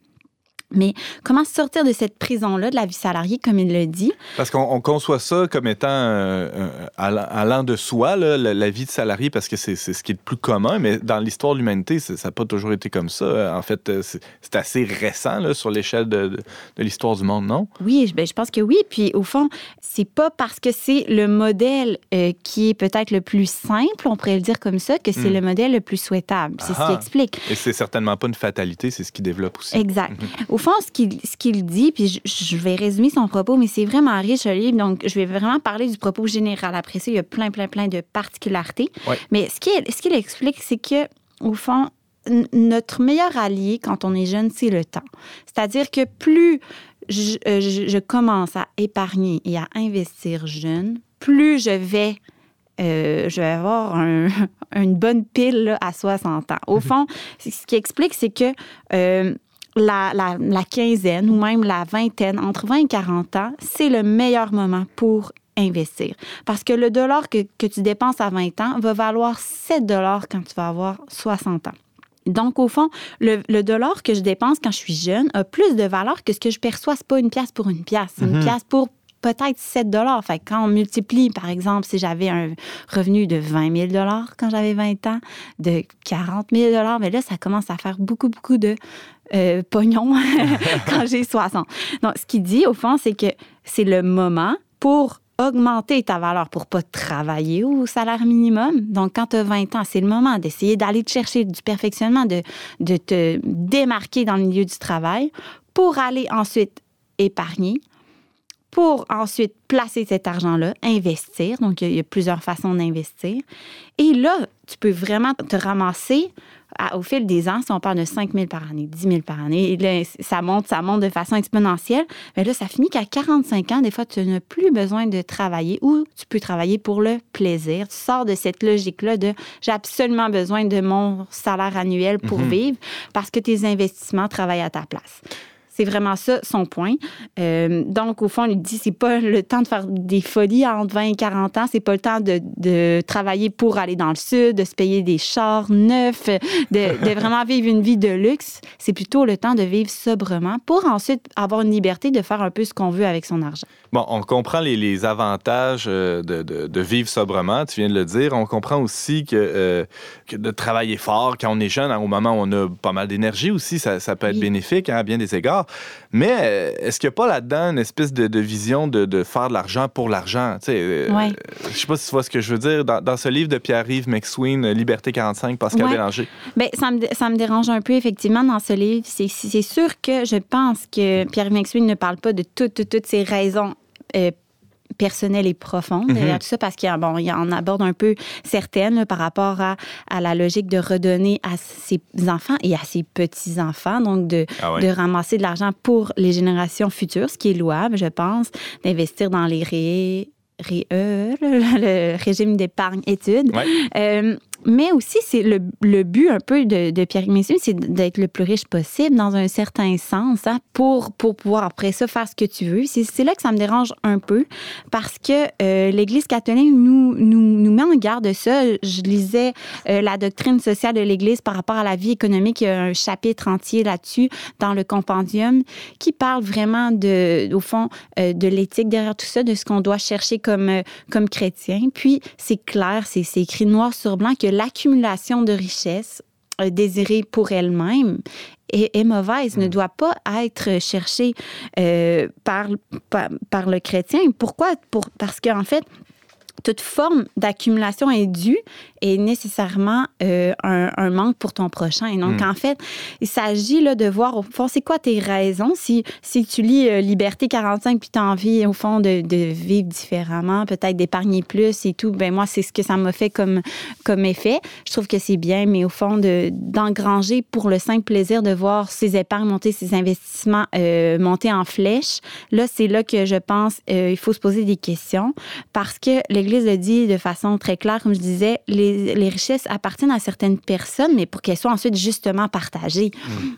Mais comment sortir de cette prison-là, de la vie salariée, comme il le dit? Parce qu'on on conçoit ça comme étant euh, euh, allant allant de soi, là, la, la vie de salarié, parce que c'est ce qui est le plus commun, mais dans l'histoire de l'humanité, ça n'a pas toujours été comme ça. En fait, euh, c'est assez récent là, sur l'échelle de, de- de l'histoire du monde, non? Oui, je- ben, je pense que oui. Puis au fond, c'est pas parce que c'est le modèle euh, qui est peut-être le plus simple, on pourrait le dire comme ça, que c'est Hmm. le modèle le plus souhaitable. C'est ce Ah. qui explique. Et c'est certainement pas une fatalité, c'est ce qui développe aussi. Exact. Au fond, ce qu'il qu'il dit, puis je, je vais résumer son propos, mais c'est vraiment riche le livre, donc je vais vraiment parler du propos général. Après ça, il y a plein, plein, plein de particularités. Ouais. Mais ce qu'il ce qu'il explique, c'est que, au fond, notre meilleur allié quand on est jeune, c'est le temps. C'est-à-dire que plus je, euh, je- je commence à épargner et à investir jeune, plus je vais euh, je vais avoir un- une bonne pile là, à 60 ans. Au fond, c- ce qui explique, c'est que euh, la, la- la quinzaine ou même la vingtaine, entre 20 et 40 ans, c'est le meilleur moment pour investir. Parce que le dollar que, que tu dépenses à 20 ans va valoir 7 dollars quand tu vas avoir 60 ans. Donc, au fond, le, le dollar que je dépense quand je suis jeune a plus de valeur que ce que je perçois. C'est pas une pièce pour une pièce. C'est une pièce pour peut-être 7 dollars. Fait que quand on multiplie, par exemple, si j'avais un revenu de 20 000 dollars quand j'avais 20 ans, de 40 000 dollars, mais là, ça commence à faire beaucoup, beaucoup de euh, pognon quand j'ai 60. Donc, ce qu'il dit, au fond, c'est que c'est le moment pour augmenter ta valeur pour pas travailler au salaire minimum. Donc, quand tu as 20 ans, c'est le moment d'essayer d'aller te chercher du perfectionnement, de, de te démarquer dans le milieu du travail pour aller ensuite épargner, pour ensuite placer cet argent-là, investir. Donc, il y a- il y, a plusieurs façons d'investir. Et là, tu peux vraiment te ramasser à- au fil des ans, si on parle de 5 000 par année, 10 000 par année, et là, ça monte, ça monte de façon exponentielle. Mais là, ça finit qu'à 45 ans, des fois, tu n'as plus besoin de travailler ou tu peux travailler pour le plaisir. Tu sors de cette logique-là de j'ai absolument besoin de mon salaire annuel pour Mhm. vivre parce que tes investissements travaillent à ta place. C'est vraiment ça son point. Euh, donc, au fond, il dit c'est pas le temps de faire des folies entre 20 et 40 ans. C'est pas le temps de, de, travailler pour aller dans le sud, de se payer des chars neufs, de, de vraiment vivre une vie de luxe. C'est plutôt le temps de vivre sobrement pour ensuite avoir une liberté de faire un peu ce qu'on veut avec son argent. Bon, on comprend les, les avantages euh, de, de, de, vivre sobrement, tu viens de le dire. On comprend aussi que, euh, que de travailler fort quand on est jeune, au moment où on a pas mal d'énergie aussi, ça, ça, peut être Oui. bénéfique hein, à bien des égards. Mais euh, est-ce qu'il n'y a pas là-dedans une espèce de, de vision de, de faire de l'argent pour l'argent? Tu sais, euh, Ouais. Je sais pas si tu vois ce que je veux dire. Dans, dans ce livre de Pierre-Yves McSween, euh, Liberté 45, Pascal Ouais. Bélanger. Bien, ça me, ça me dérange un peu, effectivement, dans ce livre. C'est sûr que je pense que Pierre McSween ne parle pas de toutes, toutes, toutes ces raisons euh, personnelles et profondes Mhm. derrière tout ça, parce qu'il bon, il en aborde un peu certaines là, par rapport à, à la logique de redonner à ses enfants et à ses petits-enfants, donc de, Ah ouais. de ramasser de l'argent pour les générations futures, ce qui est louable, je pense, d'investir dans les ré... euh, le, le régime d'épargne études. Ouais. Euh, mais aussi, c'est le, le but un peu de, de Pierre Messier, c'est d'être le plus riche possible dans un certain sens hein, pour, pour pouvoir après ça faire ce que tu veux. C'est là que ça me dérange un peu parce que euh, l'Église catholique nous, nous, nous met en garde de ça. Je lisais euh, la doctrine sociale de l'Église par rapport à la vie économique. Il y a un chapitre entier là-dessus dans le compendium qui parle vraiment de, au fond, euh, de l'éthique derrière tout ça, de ce qu'on doit chercher comme, comme chrétien. Puis, c'est clair, c'est écrit noir sur blanc que l'accumulation de richesses euh, désirée pour elle-même est, est mauvaise, ne doit pas être cherchée euh, par, par, par le chrétien. Pourquoi? Pour, parce qu'en fait, toute forme d'accumulation est due et nécessairement euh, un, un manque pour ton prochain. Et donc, Mm. en fait, il s'agit là, de voir, au fond, c'est quoi tes raisons? Si, si tu lis euh, Liberté 45 puis tu as envie, au fond, de, de vivre différemment, peut-être d'épargner plus et tout, ben moi, c'est ce que ça m'a fait comme, comme effet. Je trouve que c'est bien, mais au fond, de- d'engranger pour le simple plaisir de voir ses épargnes monter, ses investissements euh, monter en flèche, là, c'est là que je pense euh, il faut se poser des questions parce que l'Église le dit de façon très claire, comme je disais, les, les richesses appartiennent à certaines personnes, mais pour qu'elles soient ensuite justement partagées.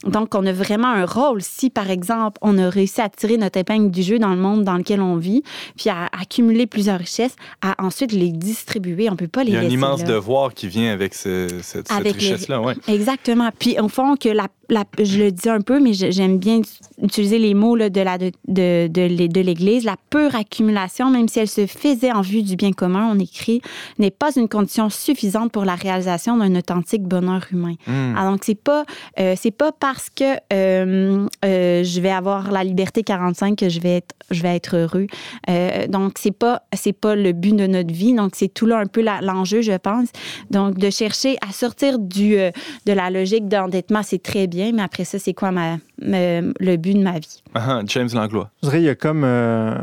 Donc, on a vraiment un rôle. Si, par exemple, on a réussi à tirer notre épingle du jeu dans le monde dans lequel on vit, puis à accumuler plusieurs richesses, à ensuite les distribuer, on peut pas les Il y a un laisser immense là. devoir qui vient avec ce- cette, cette Avec les- richesse-là. Ouais. Exactement. Puis, au fond, que la, la- je le dis un peu, mais j'aime bien utiliser les mots là, de, la, de, de, de de l'Église. La pure accumulation, même si elle se faisait en vue du bien commun, on écrit, n'est pas une condition suffisante pour la réalisation d'un authentique bonheur humain. Hmm. Ah, donc, c'est pas, euh, c'est pas parce que euh, euh, je vais avoir la liberté 45 que je vais être, je vais être heureux. Euh, donc, c'est pas, c'est pas le but de notre vie. Donc, c'est tout là un peu l'enjeu, je pense. Donc, de chercher à sortir du, euh, de la logique d'endettement, c'est très bien, mais après ça, c'est quoi ma, ma- le but de ma vie? Ah, James Langlois. Je dirais qu'il y a comme euh,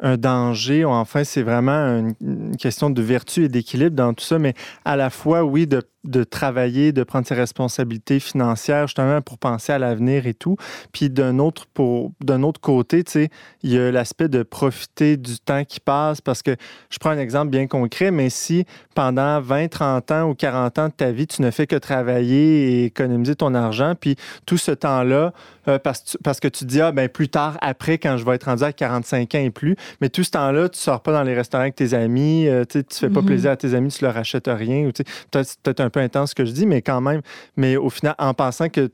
un danger. Enfin, c'est vraiment une, une question de vertu et d'équilibre dans tout ça, mais à la fois, oui, de, de travailler, de prendre ses responsabilités financières, justement, pour penser à l'avenir et tout. Puis d'un autre, pour- d'un autre côté, tu sais, il y a l'aspect de profiter du temps qui passe, parce que je prends un exemple bien concret, mais si pendant 20, 30 ans ou 40 ans de ta vie, tu ne fais que travailler et économiser ton argent, puis tout ce temps-là, euh, parce, que tu- parce que tu te dis, ah, ben plus tard, après, quand je vais être rendu à 45 ans et plus, mais tout ce temps-là, tu sors pas dans les restaurants avec tes amis, euh, tu tu fais pas Mhm. plaisir à tes amis, tu leur achètes rien, ou tu sais, peut-être un peu intense ce que je dis, mais quand même, mais au final, en pensant que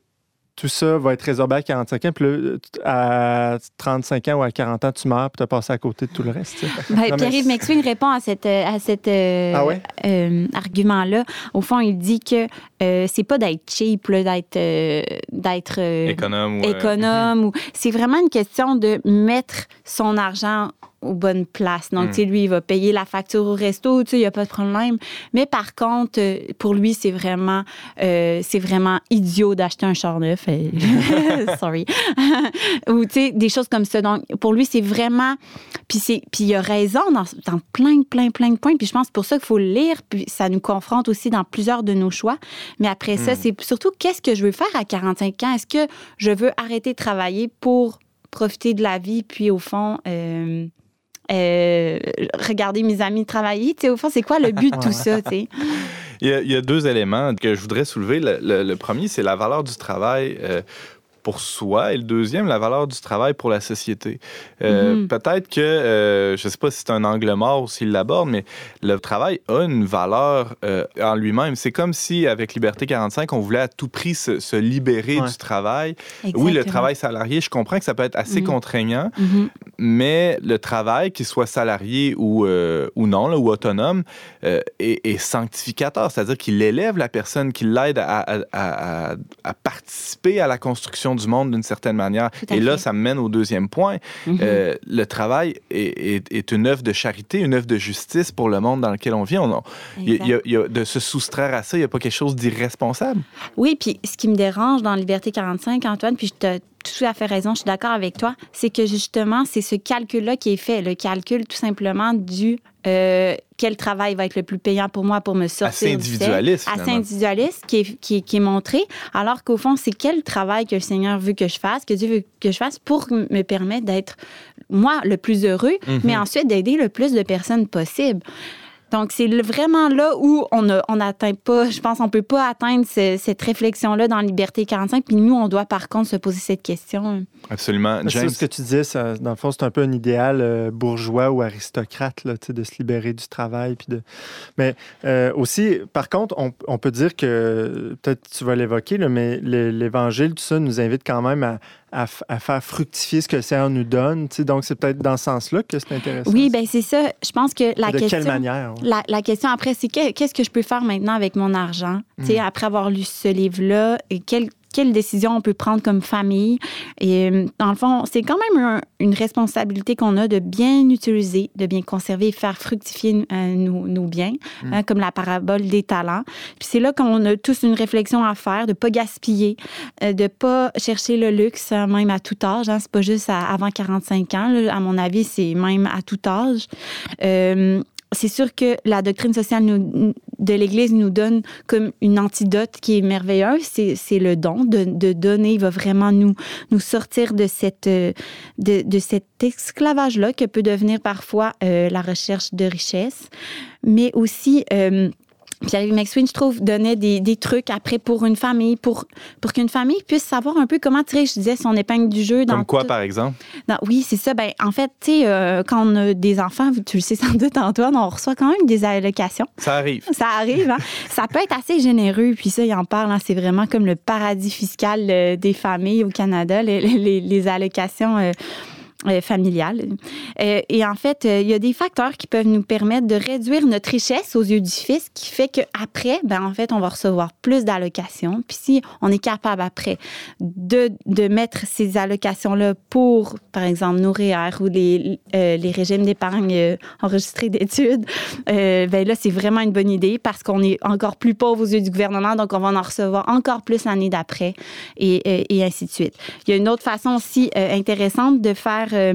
tout ça va être résorbé à 45 ans, puis là, à 35 ans ou à 40 ans, tu meurs, puis tu as passé à côté de tout le reste. Ben, Pierre-Yves McSween répond à cet à cette, euh, Ah ouais? euh, argument-là. Au fond, il dit que euh, c'est pas d'être cheap, d'être euh, d'être euh, Économe. ou, euh, économe. ou C'est vraiment une question de mettre son argent aux bonnes places. Donc, Mm. tu sais, lui, il va payer la facture au resto, tu sais, il n'y a pas de problème. Mais par contre, euh, pour lui, c'est vraiment, euh, c'est vraiment idiot d'acheter un char neuf. euh, Sorry. Ou, tu sais, des choses comme ça. Donc, pour lui, c'est vraiment... Puis, c'est- puis il a raison dans, dans plein, plein, plein de points. Puis je pense que c'est pour ça qu'il faut le lire. Puis ça nous confronte aussi dans plusieurs de nos choix. Mais après ça, Mm. c'est surtout qu'est-ce que je veux faire à 45 ans? Est-ce que je veux arrêter de travailler pour profiter de la vie, puis au fond, euh, euh, regarder mes amis travailler? Au fond, c'est quoi le but de tout ça? Il y, a, deux éléments que je voudrais soulever. Le, le- le premier, c'est la valeur du travail. euh, pour soi et le deuxième, la valeur du travail pour la société. Euh, Mhm. Peut-être que, euh, je ne sais pas si c'est un angle mort ou s'il l'aborde, mais le travail a une valeur euh, en lui-même. C'est comme si, avec Liberté 45, on voulait à tout prix se, se libérer Ouais. du travail. Oui, le travail salarié, je comprends que ça peut être assez Mhm. contraignant, Mhm. mais le travail, qu'il soit salarié ou, ou non, là, ou autonome, est, est sanctificateur, c'est-à-dire qu'il élève la personne, qu'il l'aide à, à- à- à- à participer à la construction du monde d'une certaine manière. Et là, ça me mène au deuxième point. Mhm. Euh, le travail est, est- est une œuvre de charité, une œuvre de justice pour le monde dans lequel on vit. On- on- il y a- il y a- il y a- de se soustraire à ça, il n'y a pas quelque chose d'irresponsable. Oui, puis ce qui me dérange dans Liberté 45, Antoine, puis je te tout à fait raison, je suis d'accord avec toi, c'est que justement, c'est ce calcul-là qui est fait, le calcul tout simplement du euh, quel travail va être le plus payant pour moi pour me sortir Assez du individualiste, Assez finalement. individualiste qui est, qui, est- qui est montré, alors qu'au fond, c'est quel travail que le Seigneur veut que je fasse, que Dieu veut que je fasse pour me permettre d'être, moi, le plus heureux, Mhm. mais ensuite d'aider le plus de personnes possible. Donc, c'est vraiment là où on n'atteint pas, je pense, on peut pas atteindre ce- cette réflexion-là dans Liberté 45. Puis nous, on doit par contre se poser cette question. Absolument. C'est James, ce que tu disais, ça, dans le fond, c'est un peu un idéal euh, bourgeois ou aristocrate là, de se libérer du travail. Puis de... Mais euh, aussi, par contre, on, on peut dire que, peut-être tu vas l'évoquer, là, mais le- l'Évangile, tout ça, nous invite quand même à, à faire fructifier ce que le Seigneur nous donne. tu sais. Donc, c'est peut-être dans ce sens-là que c'est intéressant. Oui, ben c'est ça. Je pense que la de question. quelle manière? ouais. La, la question après, c'est que- qu'est-ce que je peux faire maintenant avec mon argent? Tu Mm. sais, après avoir lu ce livre-là, et quelle, quelle décision on peut prendre comme famille? Et euh, dans le fond, c'est quand même un- une responsabilité qu'on a de bien utiliser, de bien conserver et faire fructifier euh, nos, nos biens, Mm. hein, comme la parabole des talents. Puis c'est là qu'on a tous une réflexion à faire, de pas gaspiller, euh, de pas chercher le luxe, euh, même à tout âge. Hein, c'est pas juste à- avant 45 ans. là. À mon avis, c'est même à tout âge. C'est sûr que la doctrine sociale de l'Église nous donne comme une antidote qui est merveilleuse, c'est le don. De, donner va vraiment nous, nous sortir de, cette, euh, de cet esclavage-là que peut devenir parfois euh, la recherche de richesse. Mais aussi, euh, Pierre-Yves McSween, je trouve, donnait des, des trucs après pour une famille, pour, pour qu'une famille puisse savoir un peu comment tirer, je disais, son épingle du jeu. Dans comme quoi, tout- par exemple? oui, c'est ça. Ben, en fait, tu sais, euh, quand on a des enfants, tu le sais sans doute, Antoine, on reçoit quand même des allocations. Ça arrive. Ça arrive, hein? ça peut être assez généreux. Puis ça, il en parle, hein, c'est vraiment comme le paradis fiscal euh, des familles au Canada, les, les- les allocations euh, euh, familiales. Euh, et en fait, euh, il y a des facteurs qui peuvent nous permettre de réduire notre richesse aux yeux du fisc, qui fait qu'après, ben, en fait, on va recevoir plus d'allocations. Puis si on est capable après de, de mettre ces allocations-là pour, par exemple, nos REER ou les, les régimes d'épargne enregistrés d'études, ben là, c'est vraiment une bonne idée parce qu'on est encore plus pauvre aux yeux du gouvernement, donc on va en recevoir encore plus l'année d'après et, et, ainsi de suite. Il y a une autre façon aussi intéressante de faire. Euh,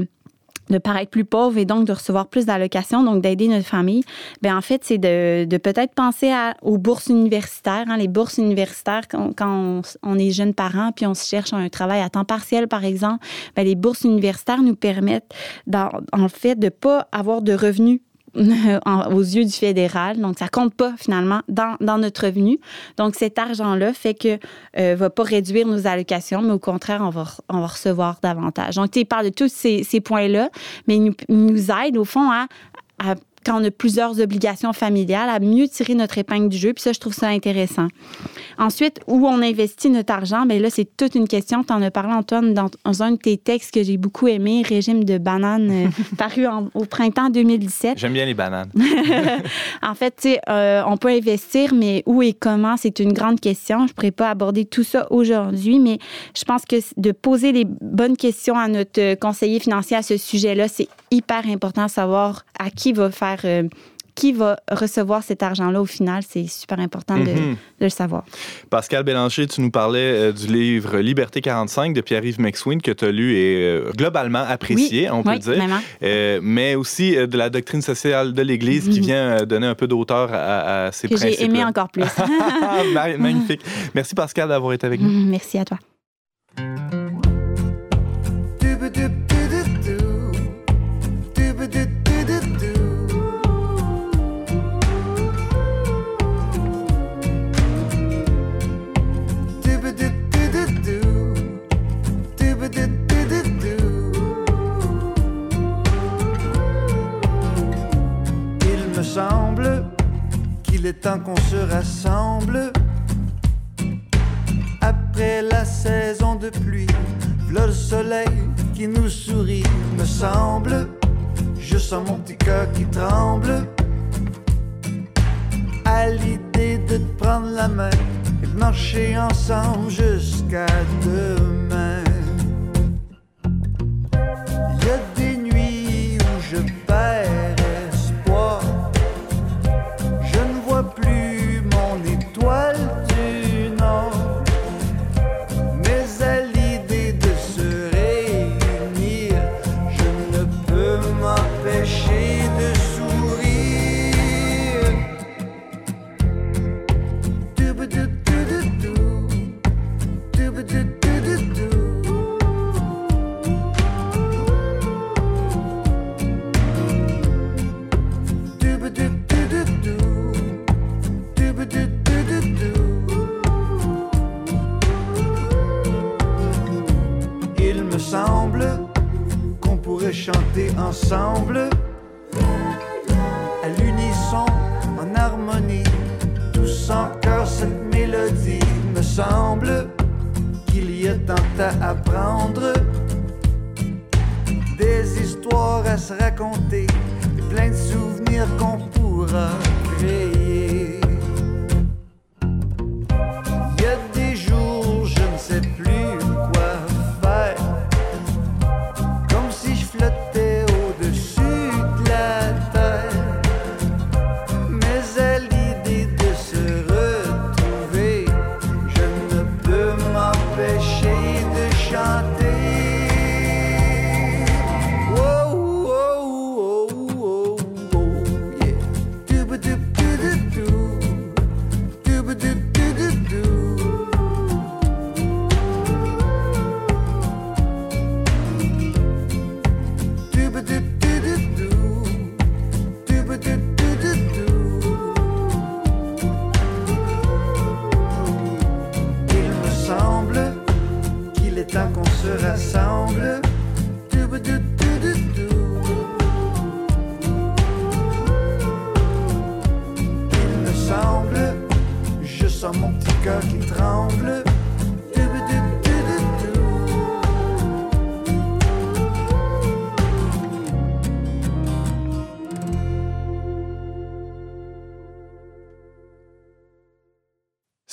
de paraître plus pauvre et donc de recevoir plus d'allocations, donc d'aider notre famille, ben en fait, c'est de, peut-être penser aux bourses universitaires. hein, les bourses universitaires, quand, on, est jeune parent puis on se cherche un travail à temps partiel, par exemple, ben les bourses universitaires nous permettent, en fait, de pas avoir de revenus en- aux yeux du fédéral. Donc, ça compte pas finalement dans, dans notre revenu. Donc, cet argent-là fait que euh, va pas réduire nos allocations, mais au contraire, on va, on va recevoir davantage. Donc, il parle de tous ces, points-là, mais il nous, aide au fond à- quand on a plusieurs obligations familiales, à mieux tirer notre épingle du jeu. Puis ça, je trouve ça intéressant. Ensuite, où on investit notre argent, bien là, c'est toute une question. Tu en as parlé, Antoine, dans, un de tes textes que j'ai beaucoup aimé, Régime de banane, euh, paru en- au printemps 2017. J'aime bien les bananes. En fait, tu sais, euh, on peut investir, mais où et comment, c'est une grande question. Je ne pourrais pas aborder tout ça aujourd'hui, mais je pense que de poser les bonnes questions à notre euh, conseiller financier à ce sujet-là, c'est hyper important de savoir à qui va faire, euh, qui va recevoir cet argent-là au final. C'est super important de, Mhm. de le savoir. Pascal Bélanger, tu nous parlais euh, du livre Liberté 45 de Pierre-Yves McSween que tu as lu et euh, globalement apprécié, on peut oui, dire. vraiment. Euh, mais aussi euh, de la doctrine sociale de l'Église qui Mhm. vient euh, donner un peu d'auteur à, à ces Que principes. j'ai aimé encore plus. Ma- Magnifique. Merci Pascal d'avoir été avec nous. Merci à toi. Est temps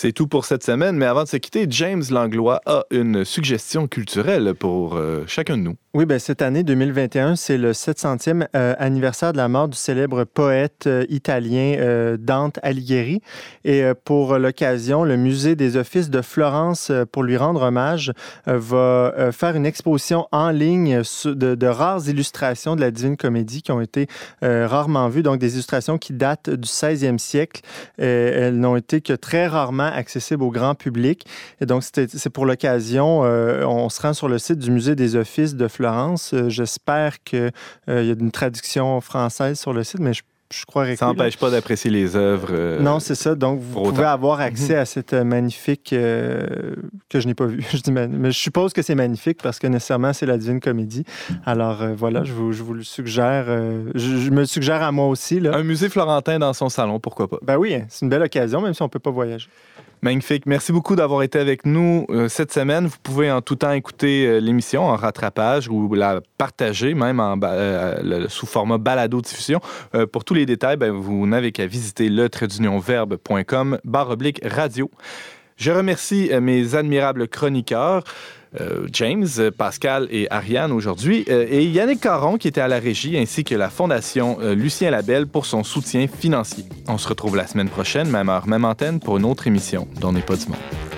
C'est tout pour cette semaine, mais avant de se quitter, James Langlois a une suggestion culturelle pour euh, chacun de nous. Oui, ben, cette année 2021, c'est le 700e euh, anniversaire de la mort du célèbre poète euh, italien euh, Dante Alighieri. Et euh, pour l'occasion, le Musée des Offices de Florence, euh, pour lui rendre hommage, va faire une exposition en ligne de, de rares illustrations de la Divine Comédie qui ont été rarement vues, donc des illustrations qui datent du 16e siècle. Elles n'ont été que très rarement accessibles au grand public. Et donc, c'est pour l'occasion, euh, on se rend sur le site du Musée des Offices de Florence. Euh, J'espère qu'il y a une traduction française sur le site, mais je, je croirais Ça n'empêche pas d'apprécier les œuvres. euh, Non, c'est ça. Donc, vous pouvez autant. Mhm. avoir accès à cette euh, magnifique euh, que je n'ai pas vue. Je dis ma- mais je suppose que c'est magnifique parce que nécessairement, c'est la Divine Comédie. Alors, euh, voilà, je vous, je vous le suggère. euh, je, je me le suggère à moi aussi. Là. Un musée florentin dans son salon, pourquoi pas? Ben oui, c'est une belle occasion, même si on ne peut pas voyager. Magnifique. Merci beaucoup d'avoir été avec nous euh, cette semaine. Vous pouvez en tout temps écouter euh, l'émission en rattrapage ou la partager, même euh, sous format balado-diffusion. Pour tous les détails, ben, vous n'avez qu'à visiter le barre oblique radio. Je remercie mes admirables chroniqueurs. Euh, James, Pascal et Ariane aujourd'hui, euh, et Yannick Caron qui était à la régie, ainsi que la Fondation euh, Lucien Labelle pour son soutien financier. On se retrouve la semaine prochaine, même heure, même antenne, pour une autre émission dont pas du monde.